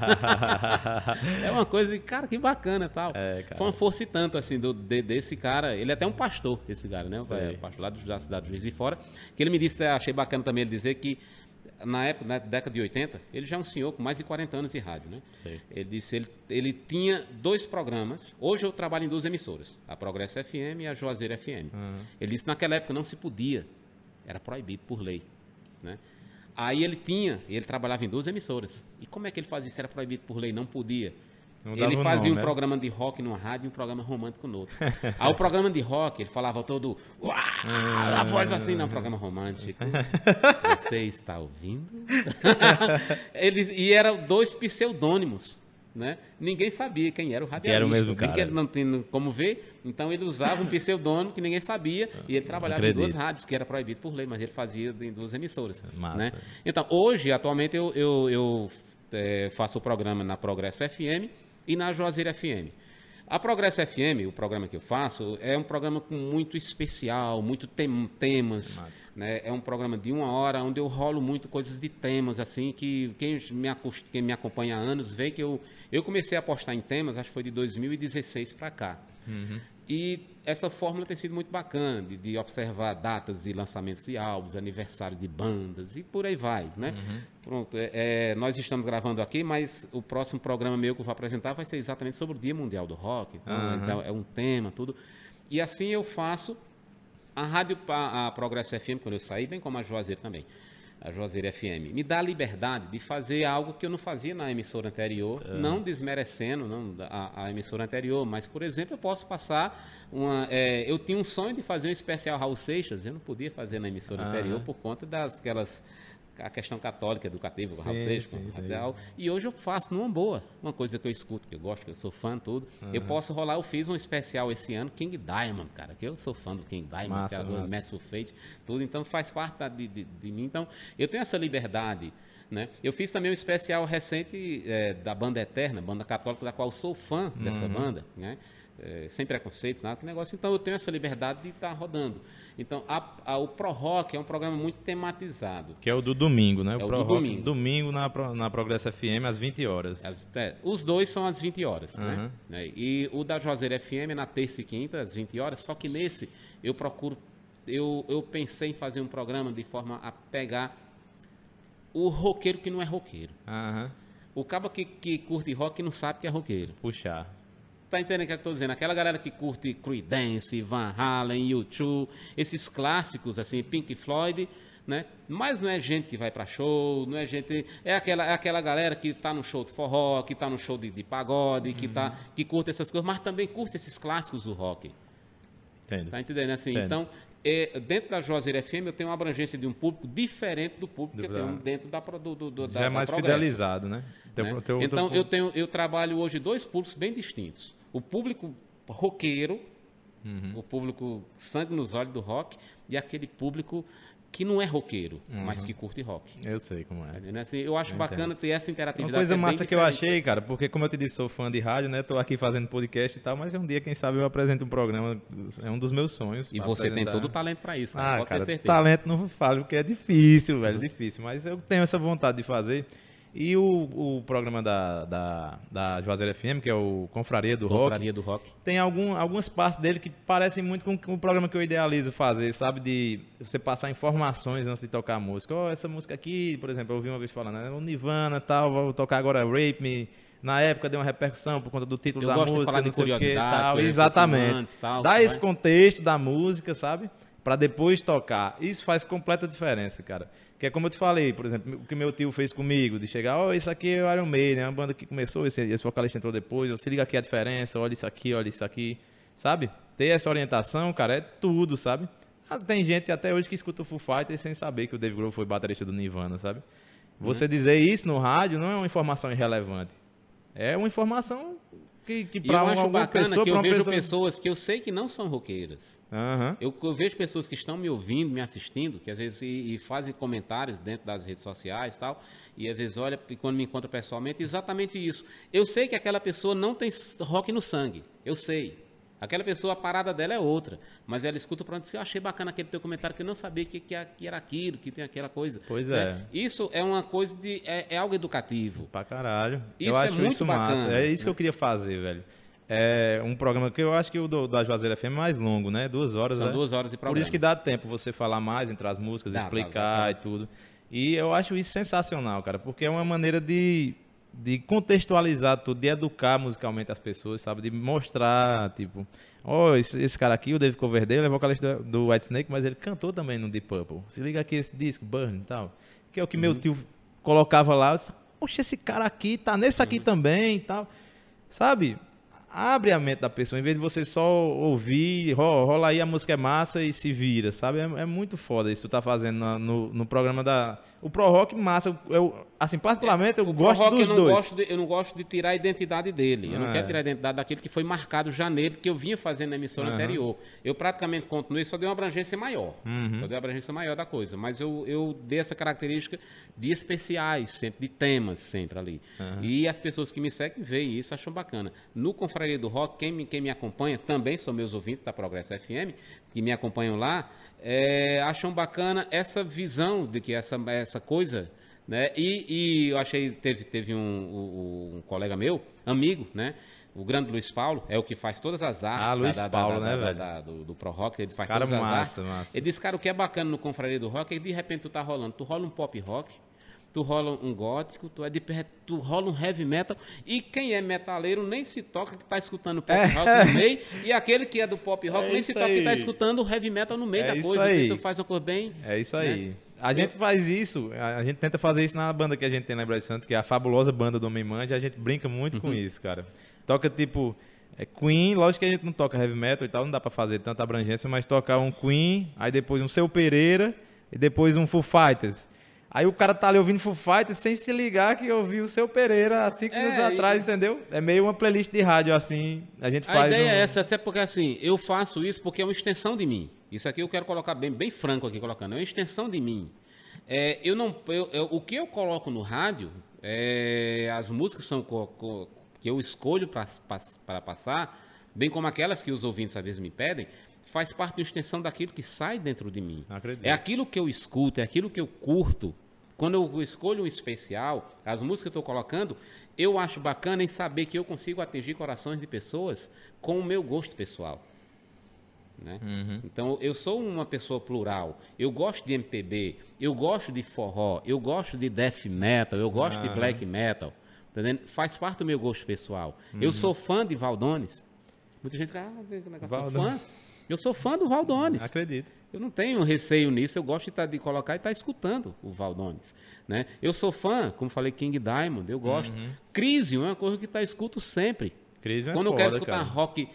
é uma coisa de, cara, que bacana e tal. É, cara. Foi uma força e tanto, assim, do, de- desse cara. Ele é até um pastor, esse cara, né? É, pastor lá da cidade de Juiz de Fora. Que ele me disse, achei bacana também ele dizer que na época, na década de 80, ele já é um senhor com mais de 40 anos de rádio, né? Sei. Ele disse ele ele tinha dois programas. Hoje eu trabalho em duas emissoras, a Progresso FM e a Juazeiro FM. Ele disse que naquela época não se podia, era proibido por lei, né? Aí ele tinha, ele trabalhava em duas emissoras. E como é que ele fazia isso? Era proibido por lei, não podia. Ele fazia nome, um né? programa de rock numa rádio e um programa romântico no outro. Aí o programa de rock, ele falava todo. A voz assim, não, programa romântico. Você está ouvindo? ele, e eram dois pseudônimos. Né? Ninguém sabia quem era o radialista. era o mesmo cara. não tinha como ver, então ele usava um pseudônimo que ninguém sabia e ele trabalhava em duas rádios, que era proibido por lei, mas ele fazia em duas emissoras. Massa. Né? Então, hoje, atualmente, eu, eu, eu, eh, faço o programa na Progresso FM e na Juazeiro FM. A Progresso FM, o programa que eu faço, é um programa com muito especial, muito tem- temas. Né? É um programa de uma hora onde eu rolo muito coisas de temas, assim, que quem me, quem me acompanha há anos vê que eu, eu comecei a apostar em temas, acho que foi de 2016 para cá. E essa fórmula tem sido muito bacana, de, de observar datas de lançamentos de álbuns, aniversário de bandas e por aí vai, né? Pronto, é- é, nós estamos gravando aqui, mas o próximo programa meu que eu vou apresentar vai ser exatamente sobre o Dia Mundial do Rock, então, Aham. então é um tema, tudo. E assim eu faço a Rádio a Progresso FM, quando eu saí, bem como a Juazeiro também, a Juazeiro FM, me dá a liberdade de fazer algo que eu não fazia na emissora anterior, não desmerecendo não, a, a emissora anterior, mas, por exemplo, eu posso passar uma... é, eu tinha um sonho de fazer um especial Raul Seixas, eu não podia fazer na emissora Aham. anterior por conta das aquelas a questão católica educativa, o Raul Sim, Seixas, sim, sim. E hoje eu faço numa boa, uma coisa que eu escuto, que eu gosto, que eu sou fã, tudo. Eu posso rolar, eu fiz um especial esse ano, King Diamond, cara, que eu sou fã do King Diamond, Massa, criador massa. do Mass Fate, tudo, então faz parte da- de, de, de mim. Então, eu tenho essa liberdade. Né? Eu fiz também um especial recente eh, da banda Eterna, banda católica, da qual sou fã dessa Uhum. banda. Né? É, sem preconceitos, nada que negócio. Então eu tenho essa liberdade de estar rodando. Então a, a, o Pro Rock é um programa muito tematizado. Que é o do domingo, né? O É o Pro do Rock, domingo. domingo na, na Progresso FM às 20 horas. As- é, os dois são às 20 horas, né? Aham. Né? E o da Juazeiro FM é na terça e quinta, às 20 horas, só que nesse eu procuro. Eu, eu pensei em fazer um programa de forma a pegar o roqueiro que não é roqueiro. Aham. O cabo que, que curte rock não sabe que é roqueiro. Puxar. Tá entendendo o que eu tô dizendo? Aquela galera que curte Creedence, Van Halen, U2, esses clássicos, assim, Pink Floyd, né? Mas não é gente que vai pra show, não é gente... É aquela, é aquela galera que tá no show de forró, que tá no show de, de pagode, que, tá, que curte essas coisas, mas também curte esses clássicos do rock. Entende? Tá entendendo? Assim, Entendo. então, é, dentro da Juazeiro FM eu tenho uma abrangência de um público diferente do público que Do- eu tenho dentro da, pro- do, do, do, da, Já é mais fidelizado, né? Teu- né? teu- então eu tenho eu trabalho hoje dois públicos bem distintos o público roqueiro Uhum. o público sangue nos olhos do rock e aquele público que não é roqueiro mas Uhum. que curte rock Eu sei como é. Entendendo? Assim, eu acho Eu bacana ter essa Uma interatividade coisa é massa que eu achei, cara, porque como eu te disse, sou fã de rádio, né? Tô aqui fazendo podcast e tal, mas um dia, quem sabe, eu apresento um programa. É um dos meus sonhos. e você tem apresentar. todo o talento para isso cara, Ah, pode cara, talento não falo, porque é difícil, velho, difícil. Mas eu tenho essa vontade de fazer. E o, o programa da, da, da Juazeiro FM, que é o Confraria do Rock, Confraria do rock tem algum, algumas partes dele que parecem muito com o programa que eu idealizo fazer, sabe? De você passar informações antes de tocar a música. Ó, essa música aqui, por exemplo, eu ouvi uma vez falando, né? O Nirvana tal, vou tocar agora Rape Me. Na época deu uma repercussão por conta do título Eu da gosto de música, falar de curiosidades, tal. coisas Exatamente. antes, tal, Dá vai. esse contexto da música, sabe? Pra depois tocar. Isso faz completa diferença, cara. Que é como eu te falei, por exemplo, o que meu tio fez comigo, de chegar, ó, isso aqui é o Iron Maiden, é uma banda que começou, esse, esse vocalista entrou depois, eu se liga aqui a diferença, olha isso aqui, olha isso aqui, sabe? Ter essa orientação, cara, é tudo, sabe? Ah, Tem gente até hoje que escuta o Foo Fighters sem saber que o Dave Grohl foi baterista do Nirvana, sabe? Você dizer isso no rádio não é uma informação irrelevante. É uma informação que, que acho alguma bacana pessoa, que eu uma vejo pessoa... pessoas que eu sei que não são roqueiras Aham. Eu, eu vejo pessoas que estão me ouvindo, me assistindo, que às vezes e, e fazem comentários dentro das redes sociais e tal, e às vezes olha e quando me encontra pessoalmente, exatamente isso. Eu sei que aquela pessoa não tem rock no sangue, eu sei. Aquela pessoa, a parada dela é outra, mas ela escuta para dizer, eu achei bacana aquele teu comentário, que eu não sabia que, que, era aquilo, que tem aquela coisa. Pois né? é. Isso é uma coisa de, é, é algo educativo. Pra caralho. Isso eu é acho muito isso massa. bacana, É isso que eu queria fazer, velho. É um programa que eu acho que o do, da Juazeiro FM é mais longo, né? Duas horas. São né? duas horas de Por programa. isso que dá tempo você falar mais entre as músicas, dá, explicar dá, dá. e tudo. E eu acho isso sensacional, cara, porque é uma maneira de, de contextualizar tudo, de educar musicalmente as pessoas, sabe? De mostrar, tipo, ó, esse, esse cara aqui, o David Coverdale, é vocalista do, do White Snake, mas ele cantou também no Deep Purple. Se liga aqui esse disco, Burn e tal. Que é o que Uhum. meu tio colocava lá. Eu disse, Poxa, esse cara aqui tá nesse aqui Uhum. também e tal. Sabe? Abre a mente da pessoa, em vez de você só ouvir, ro- rola aí a música é massa e se vira, sabe? É, é muito foda isso que tu tá fazendo na- no, no programa da. O Pro Rock, massa. Eu, assim, particularmente, eu O gosto Pro Rock dos eu não dois. Gosto de, eu não gosto de tirar a identidade dele. Eu não Ah, quero é. tirar a identidade daquele que foi marcado já nele, que eu vinha fazendo na emissora Aham. anterior. Eu praticamente continuei, só dei uma abrangência maior. Uhum. Só dei uma abrangência maior da coisa. Mas eu, eu dei essa característica de especiais, sempre, de temas sempre ali. E as pessoas que me seguem veem isso, acham bacana. No Confraria do Rock, quem me, quem me acompanha, também são meus ouvintes da Progresso FM, que me acompanham lá, é, acham bacana essa visão de que essa, essa coisa né? E, e eu achei, teve, teve um, um- um colega meu, amigo, né? O grande Luiz Paulo, é o que faz todas as artes Ah, Luiz da, da, Paulo, da, né, da- velho? da- do, do Pro Rock, ele faz Cara todas as massa, artes. massa. Ele disse, cara, o que é bacana no Confraria do Rock é que de repente tu tá rolando, tu rola um pop rock, tu rola um gótico, tu, é de, tu rola um heavy metal, e quem é metaleiro nem se toca que tá escutando pop rock no meio, e aquele que é do pop rock É nem se toca que tá aí. escutando o heavy metal no meio É da coisa, aí. que tu faz uma coisa bem... É isso né? aí. A gente faz isso, a gente tenta fazer isso na banda que a gente tem em Brasil Santo, que é a fabulosa banda do Homem Mande, a gente brinca muito Uhum. com isso, cara. Toca tipo é, Queen, lógico que a gente não toca heavy metal e tal, não dá pra fazer tanta abrangência, mas tocar um Queen, aí depois um Seu Pereira e depois um Foo Fighters. Aí o cara tá ali ouvindo Foo Fighters sem se ligar que ouviu o Seu Pereira há cinco É, minutos e- atrás, entendeu? É meio uma playlist de rádio assim, a gente A faz ideia um- é essa, até porque assim, eu faço isso porque é uma extensão de mim. Isso aqui eu quero colocar bem, bem franco aqui colocando, é uma extensão de mim. É, eu não, eu- eu- o que eu coloco no rádio, é, as músicas são co- co- que eu escolho para passar, bem como aquelas que os ouvintes às vezes me pedem, faz parte de uma extensão daquilo que sai dentro de mim. Acredito. É aquilo que eu escuto, é aquilo que eu curto. Quando eu escolho um especial, as músicas que eu estou colocando, eu acho bacana em saber que eu consigo atingir corações de pessoas com o meu gosto pessoal. Né? Uhum. Então, eu sou uma pessoa plural. Eu gosto de MPB, eu gosto de forró, eu gosto de death metal, eu gosto de Aham. black metal. tá? Faz parte do meu gosto pessoal. Uhum. Eu sou fã de Valdones. Muita gente fica, ah, negócio, sou fã. Eu sou fã do Valdones. Acredito. Eu não tenho receio nisso, eu gosto de, tá- de colocar e estar escutando o Valdones. Né? Eu sou fã, como falei, King Diamond, eu gosto. Crisium é uma coisa que tá, escuto sempre. Cris é Quando eu foda, quero escutar cara. rock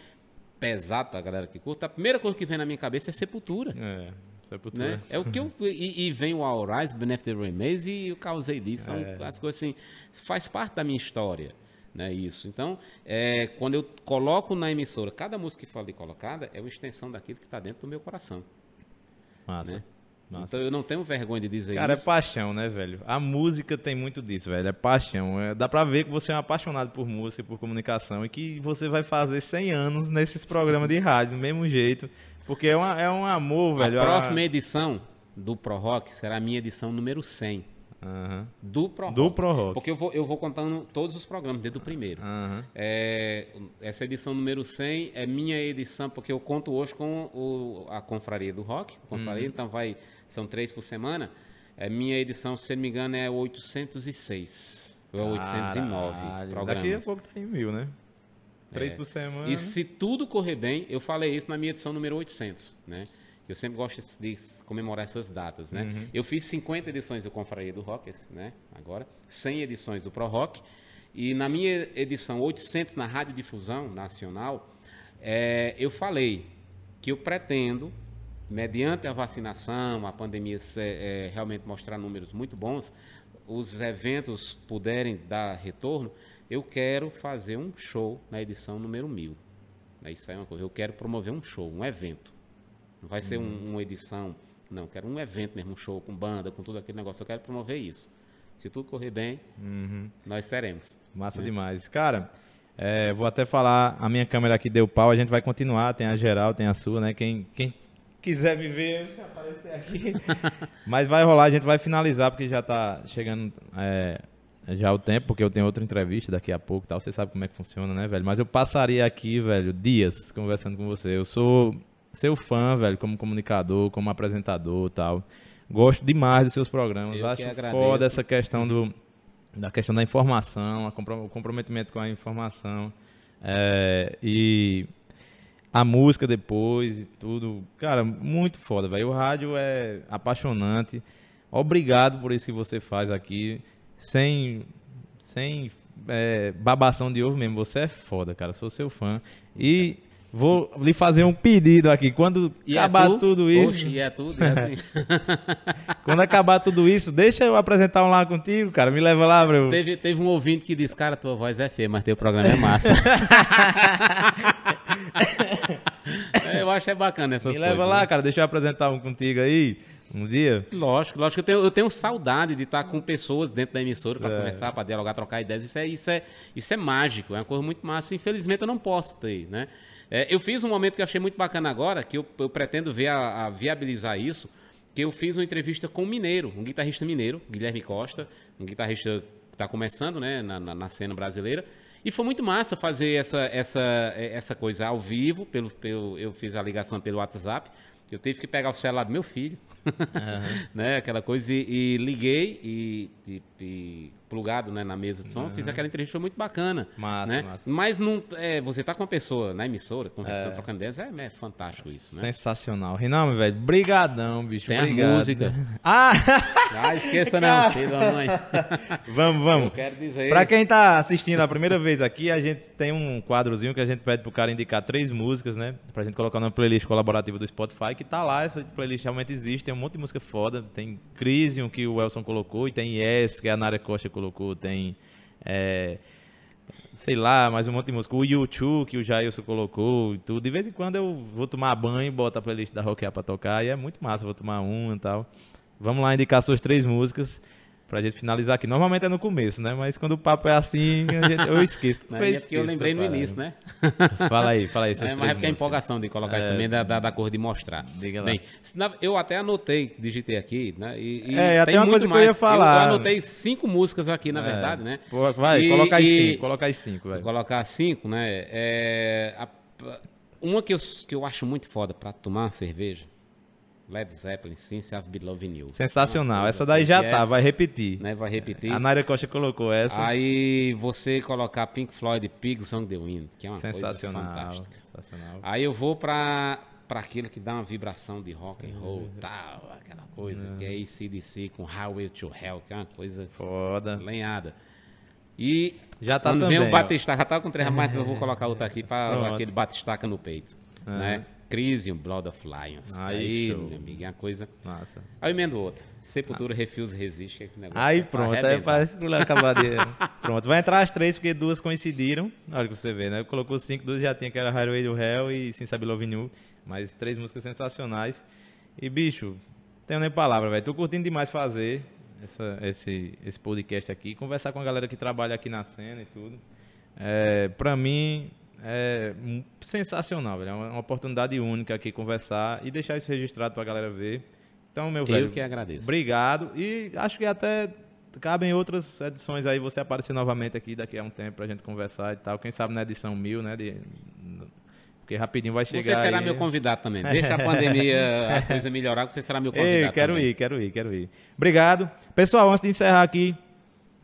pesado pra galera que curta, a primeira coisa que vem na minha cabeça é Sepultura. É, Sepultura. Né? É o que eu. E, e vem o All Rise, Benefit Remains e eu causei disso. São É. as coisas assim. Faz parte da minha história. Né, isso. Então, é, quando eu coloco na emissora, cada música que falei colocada é uma extensão daquilo que está dentro do meu coração. Massa. né? Massa. Então eu não tenho vergonha de dizer Cara, é isso. paixão, né, velho? A música tem muito disso, velho. É paixão. É- dá pra ver que você é um apaixonado por música, por comunicação e que você vai fazer 100 anos nesses programas de rádio, do mesmo jeito. Porque é, uma, é um amor, velho. a próxima edição do Pro Rock será a minha edição número 100 Aham. do Pro Rock. Do Pro Rock. Porque eu vou, eu vou contando todos os programas, desde o primeiro. Aham. É, essa edição número 100 é minha edição, porque eu conto hoje com o- a Confraria do Rock. Confraria, então vai, são três por semana. É, minha edição, se não me engano, é 806. Ou é 809 Caralho. programas. Daqui a pouco tá em mil, né? Três É. por semana. E se tudo correr bem, eu falei isso na minha edição número 800, né? Eu sempre gosto de comemorar essas datas, né? Uhum. Eu fiz 50 edições do Confraria do Rock, né? Agora, 100 edições do Pro Rock. E na minha edição 800 na Rádio Difusão Nacional, é, eu falei que eu pretendo, mediante a vacinação, a pandemia é, realmente mostrar números muito bons, os eventos puderem dar retorno, eu quero fazer um show na edição número 1000. É Isso aí é uma coisa. Eu quero promover um show, um evento. Não vai ser um- uma edição. Não, quero um evento mesmo, um show com banda, com tudo aquele negócio. Eu quero promover isso. Se tudo correr bem, Uhum. nós teremos. Massa demais. Cara, é, vou até falar, a minha câmera aqui deu pau, a gente vai continuar, tem a geral, tem a sua, né? Quem, quem quiser me ver, eu aparecer aqui. Mas vai rolar, a gente vai finalizar, porque já tá chegando é, já o tempo, porque eu tenho outra entrevista daqui a pouco e tal. Você sabe como é que funciona, né, velho? Mas eu passaria aqui, velho, dias conversando com você. Eu sou seu fã, velho, como comunicador, como apresentador e tal. Gosto demais dos seus programas. Eu Acho foda essa questão do da questão da informação, o comprometimento com a informação é, e a música depois e tudo. Cara, muito foda, velho. O rádio é apaixonante. Obrigado por isso que você faz aqui. Sem, sem é, babação de ovo mesmo. Você é foda, cara. Sou seu fã. E vou lhe fazer um pedido aqui. Quando E é acabar tu? tudo isso. Oxe, é tudo, é. Quando acabar tudo isso, deixa eu apresentar um lá contigo, cara. Me leva lá, bro. teve, teve um ouvinte que disse, cara, tua voz é feia, mas teu programa é massa. É, eu acho é bacana essas Me coisas. leva lá, né? cara. Deixa eu apresentar um contigo aí. Um dia. Lógico, lógico. Eu tenho, eu tenho saudade de estar com pessoas dentro da emissora para É. conversar, para dialogar, trocar ideias. Isso é, isso, é, isso é mágico, é uma coisa muito massa. Infelizmente eu não posso ter, né? É, eu fiz um momento que eu achei muito bacana agora, que eu, eu pretendo ver a, a viabilizar isso, que eu fiz uma entrevista com um mineiro, um guitarrista mineiro, Guilherme Costa, um guitarrista que está começando, né, na, na, na cena brasileira. E foi muito massa fazer essa, essa, essa coisa ao vivo, pelo, pelo, eu fiz a ligação pelo WhatsApp. Eu tive que pegar o celular do meu filho, né? Aquela coisa, e, e liguei e, e- e plugado né, na mesa de som, fiz aquela entrevista, foi muito bacana. Massa, né? massa. Mas não, é, você tá com uma pessoa na emissora, conversando, É. trocando ideias, é, é fantástico isso, né? Sensacional. Rinaldo, velho. Brigadão, bicho. Tem a Obrigado. música. Ah! Ah, esqueça não, filho da mãe. vamos, Eu vamos. quero dizer. Pra quem tá assistindo a primeira vez aqui, a gente tem um quadrozinho que a gente pede pro cara indicar três músicas, né? Pra gente colocar na playlist colaborativa do Spotify, que tá lá, essa playlist realmente existe, tem um monte de música foda. Tem Crisium, que o Elson colocou, e tem Yes, que a Nária Costa colocou, tem. é, sei lá, mais um monte de música. O YouTube, que o Jailson colocou e tudo. De vez em quando eu vou tomar banho e boto a playlist da Rockear pra tocar, e é muito massa, vou tomar uma e tal. Vamos lá indicar suas três músicas. Pra gente finalizar aqui. Normalmente é no começo, né? Mas quando o papo é assim, gente, eu esqueço. Não, é porque eu lembrei no início, né? Fala aí, fala aí. É, mas é porque a empolgação de colocar é, isso também da, da, da cor de mostrar. Diga lá. Bem, eu até anotei, digitei aqui, né? E, e é, até uma coisa mais. que eu ia falar. Eu anotei cinco músicas aqui, na é. verdade, né? Vai, e, coloca aí cinco, coloca aí cinco, vai. Colocar cinco, né? É, a, uma que eu, que eu acho muito foda pra tomar uma cerveja Led Zeppelin, Since I've Been Loving You. Sensacional. Essa daí já tá, é, vai repetir. Né, vai repetir. A Naira Costa colocou essa. Aí você colocar Pink Floyd Pigs on the Wind, que é uma Sensacional. coisa fantástica. Sensacional. Aí eu vou pra, pra aquilo que dá uma vibração de rock and roll, uhum. tal, aquela coisa uhum. que é ACDC com Highway to Hell, que é uma coisa foda, lenhada. E já tá quando também, vem o Batistaca, já tá com três, mas eu vou colocar outra aqui para aquele Batistaca no peito, uhum. né? Crisium, Blood of Lions. Aí, aí meu amigo, é uma coisa. Massa. Aí eu emendo outra. Sepultura, ah. Refuse, Resiste. Que negócio aí pronto, aí parece que acabar de... Pronto, vai entrar as três, porque duas coincidiram. Na hora que você vê, né? Colocou cinco, duas já tinha, que era Highway to Hell e Sem Sabe Love New. Mas três músicas sensacionais. E, bicho, tenho nem palavra, velho. Tô curtindo demais fazer essa, esse, esse podcast aqui. Conversar com a galera que trabalha aqui na cena e tudo. É, pra mim, é sensacional, velho. É uma oportunidade única aqui conversar e deixar isso registrado para a galera ver. Então, meu velho. Eu que agradeço. Obrigado. E acho que até cabem outras edições aí, você aparecer novamente aqui daqui a um tempo para a gente conversar e tal. Quem sabe na edição mil, né? De, porque rapidinho vai chegar. Você será aí. meu convidado também. Deixa a pandemia, a coisa melhorar, você será meu convidado. Ei, quero também. ir, quero ir, quero ir. Obrigado. Pessoal, antes de encerrar aqui,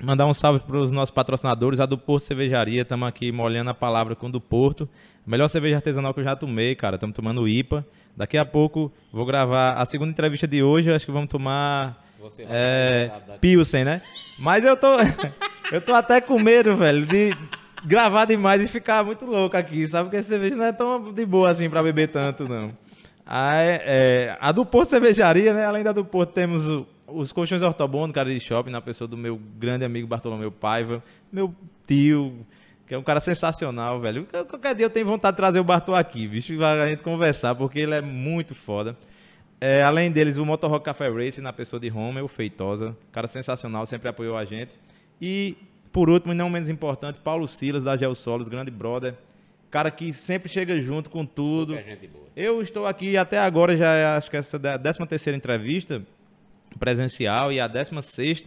Mandar um salve para os nossos patrocinadores, a do Porto Cervejaria. Estamos aqui molhando a palavra com o do Porto. Melhor cerveja artesanal que eu já tomei, cara. Estamos tomando IPA. Daqui a pouco vou gravar a segunda entrevista de hoje. Acho que vamos tomar é, Pilsen, né? Mas eu tô, eu tô até com medo, velho, de gravar demais e ficar muito louco aqui, sabe? Porque a cerveja não é tão de boa assim para beber tanto, não. A, é, a do Porto Cervejaria, né? Além da do Porto, temos o os colchões ortobono, cara de shopping, na pessoa do meu grande amigo Bartolomeu Paiva, meu tio, que é um cara sensacional, velho. Qualquer dia eu tenho vontade de trazer o Bartol aqui, bicho, a gente conversar, porque ele é muito foda. É, além deles, o Motorrock Café Race, na pessoa de o Feitosa, cara sensacional, sempre apoiou a gente. E, por último, e não menos importante, Paulo Silas, da Geosolos, grande brother, cara que sempre chega junto com tudo. Eu estou aqui até agora, já é, acho que essa é a 13 terceira entrevista, presencial e a 16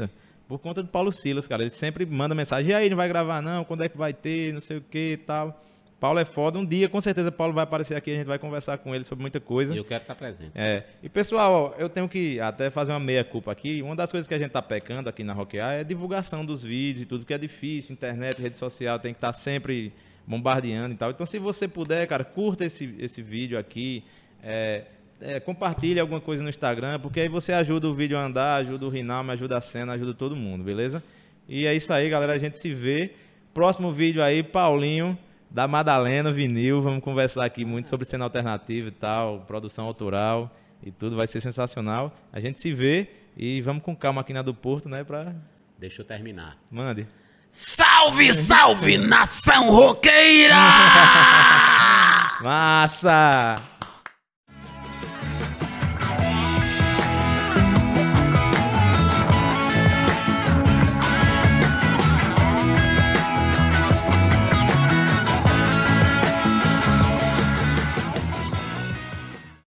por conta do Paulo Silas, cara. Ele sempre manda mensagem, e aí, não vai gravar não? Quando é que vai ter? Não sei o que e tal. Paulo é foda. Um dia, com certeza, Paulo vai aparecer aqui, a gente vai conversar com ele sobre muita coisa. E eu quero estar presente. É. E, pessoal, ó, eu tenho que até fazer uma meia-culpa aqui. Uma das coisas que a gente tá pecando aqui na Rockear é a divulgação dos vídeos e tudo, que é difícil. Internet, rede social, tem que estar tá sempre bombardeando e tal. Então, se você puder, cara, curta esse, esse vídeo aqui. É, é, compartilhe alguma coisa no Instagram, porque aí você ajuda o vídeo a andar, ajuda o Rinalme, ajuda a cena, ajuda todo mundo, beleza? E é isso aí, galera. A gente se vê. Próximo vídeo aí, Paulinho, da Madalena Vinil. Vamos conversar aqui muito sobre cena alternativa e tal, produção autoral e tudo. Vai ser sensacional. A gente se vê e vamos com calma aqui na do Porto, né? Pra... Deixa eu terminar. Mande. Salve, salve, nação roqueira! Massa!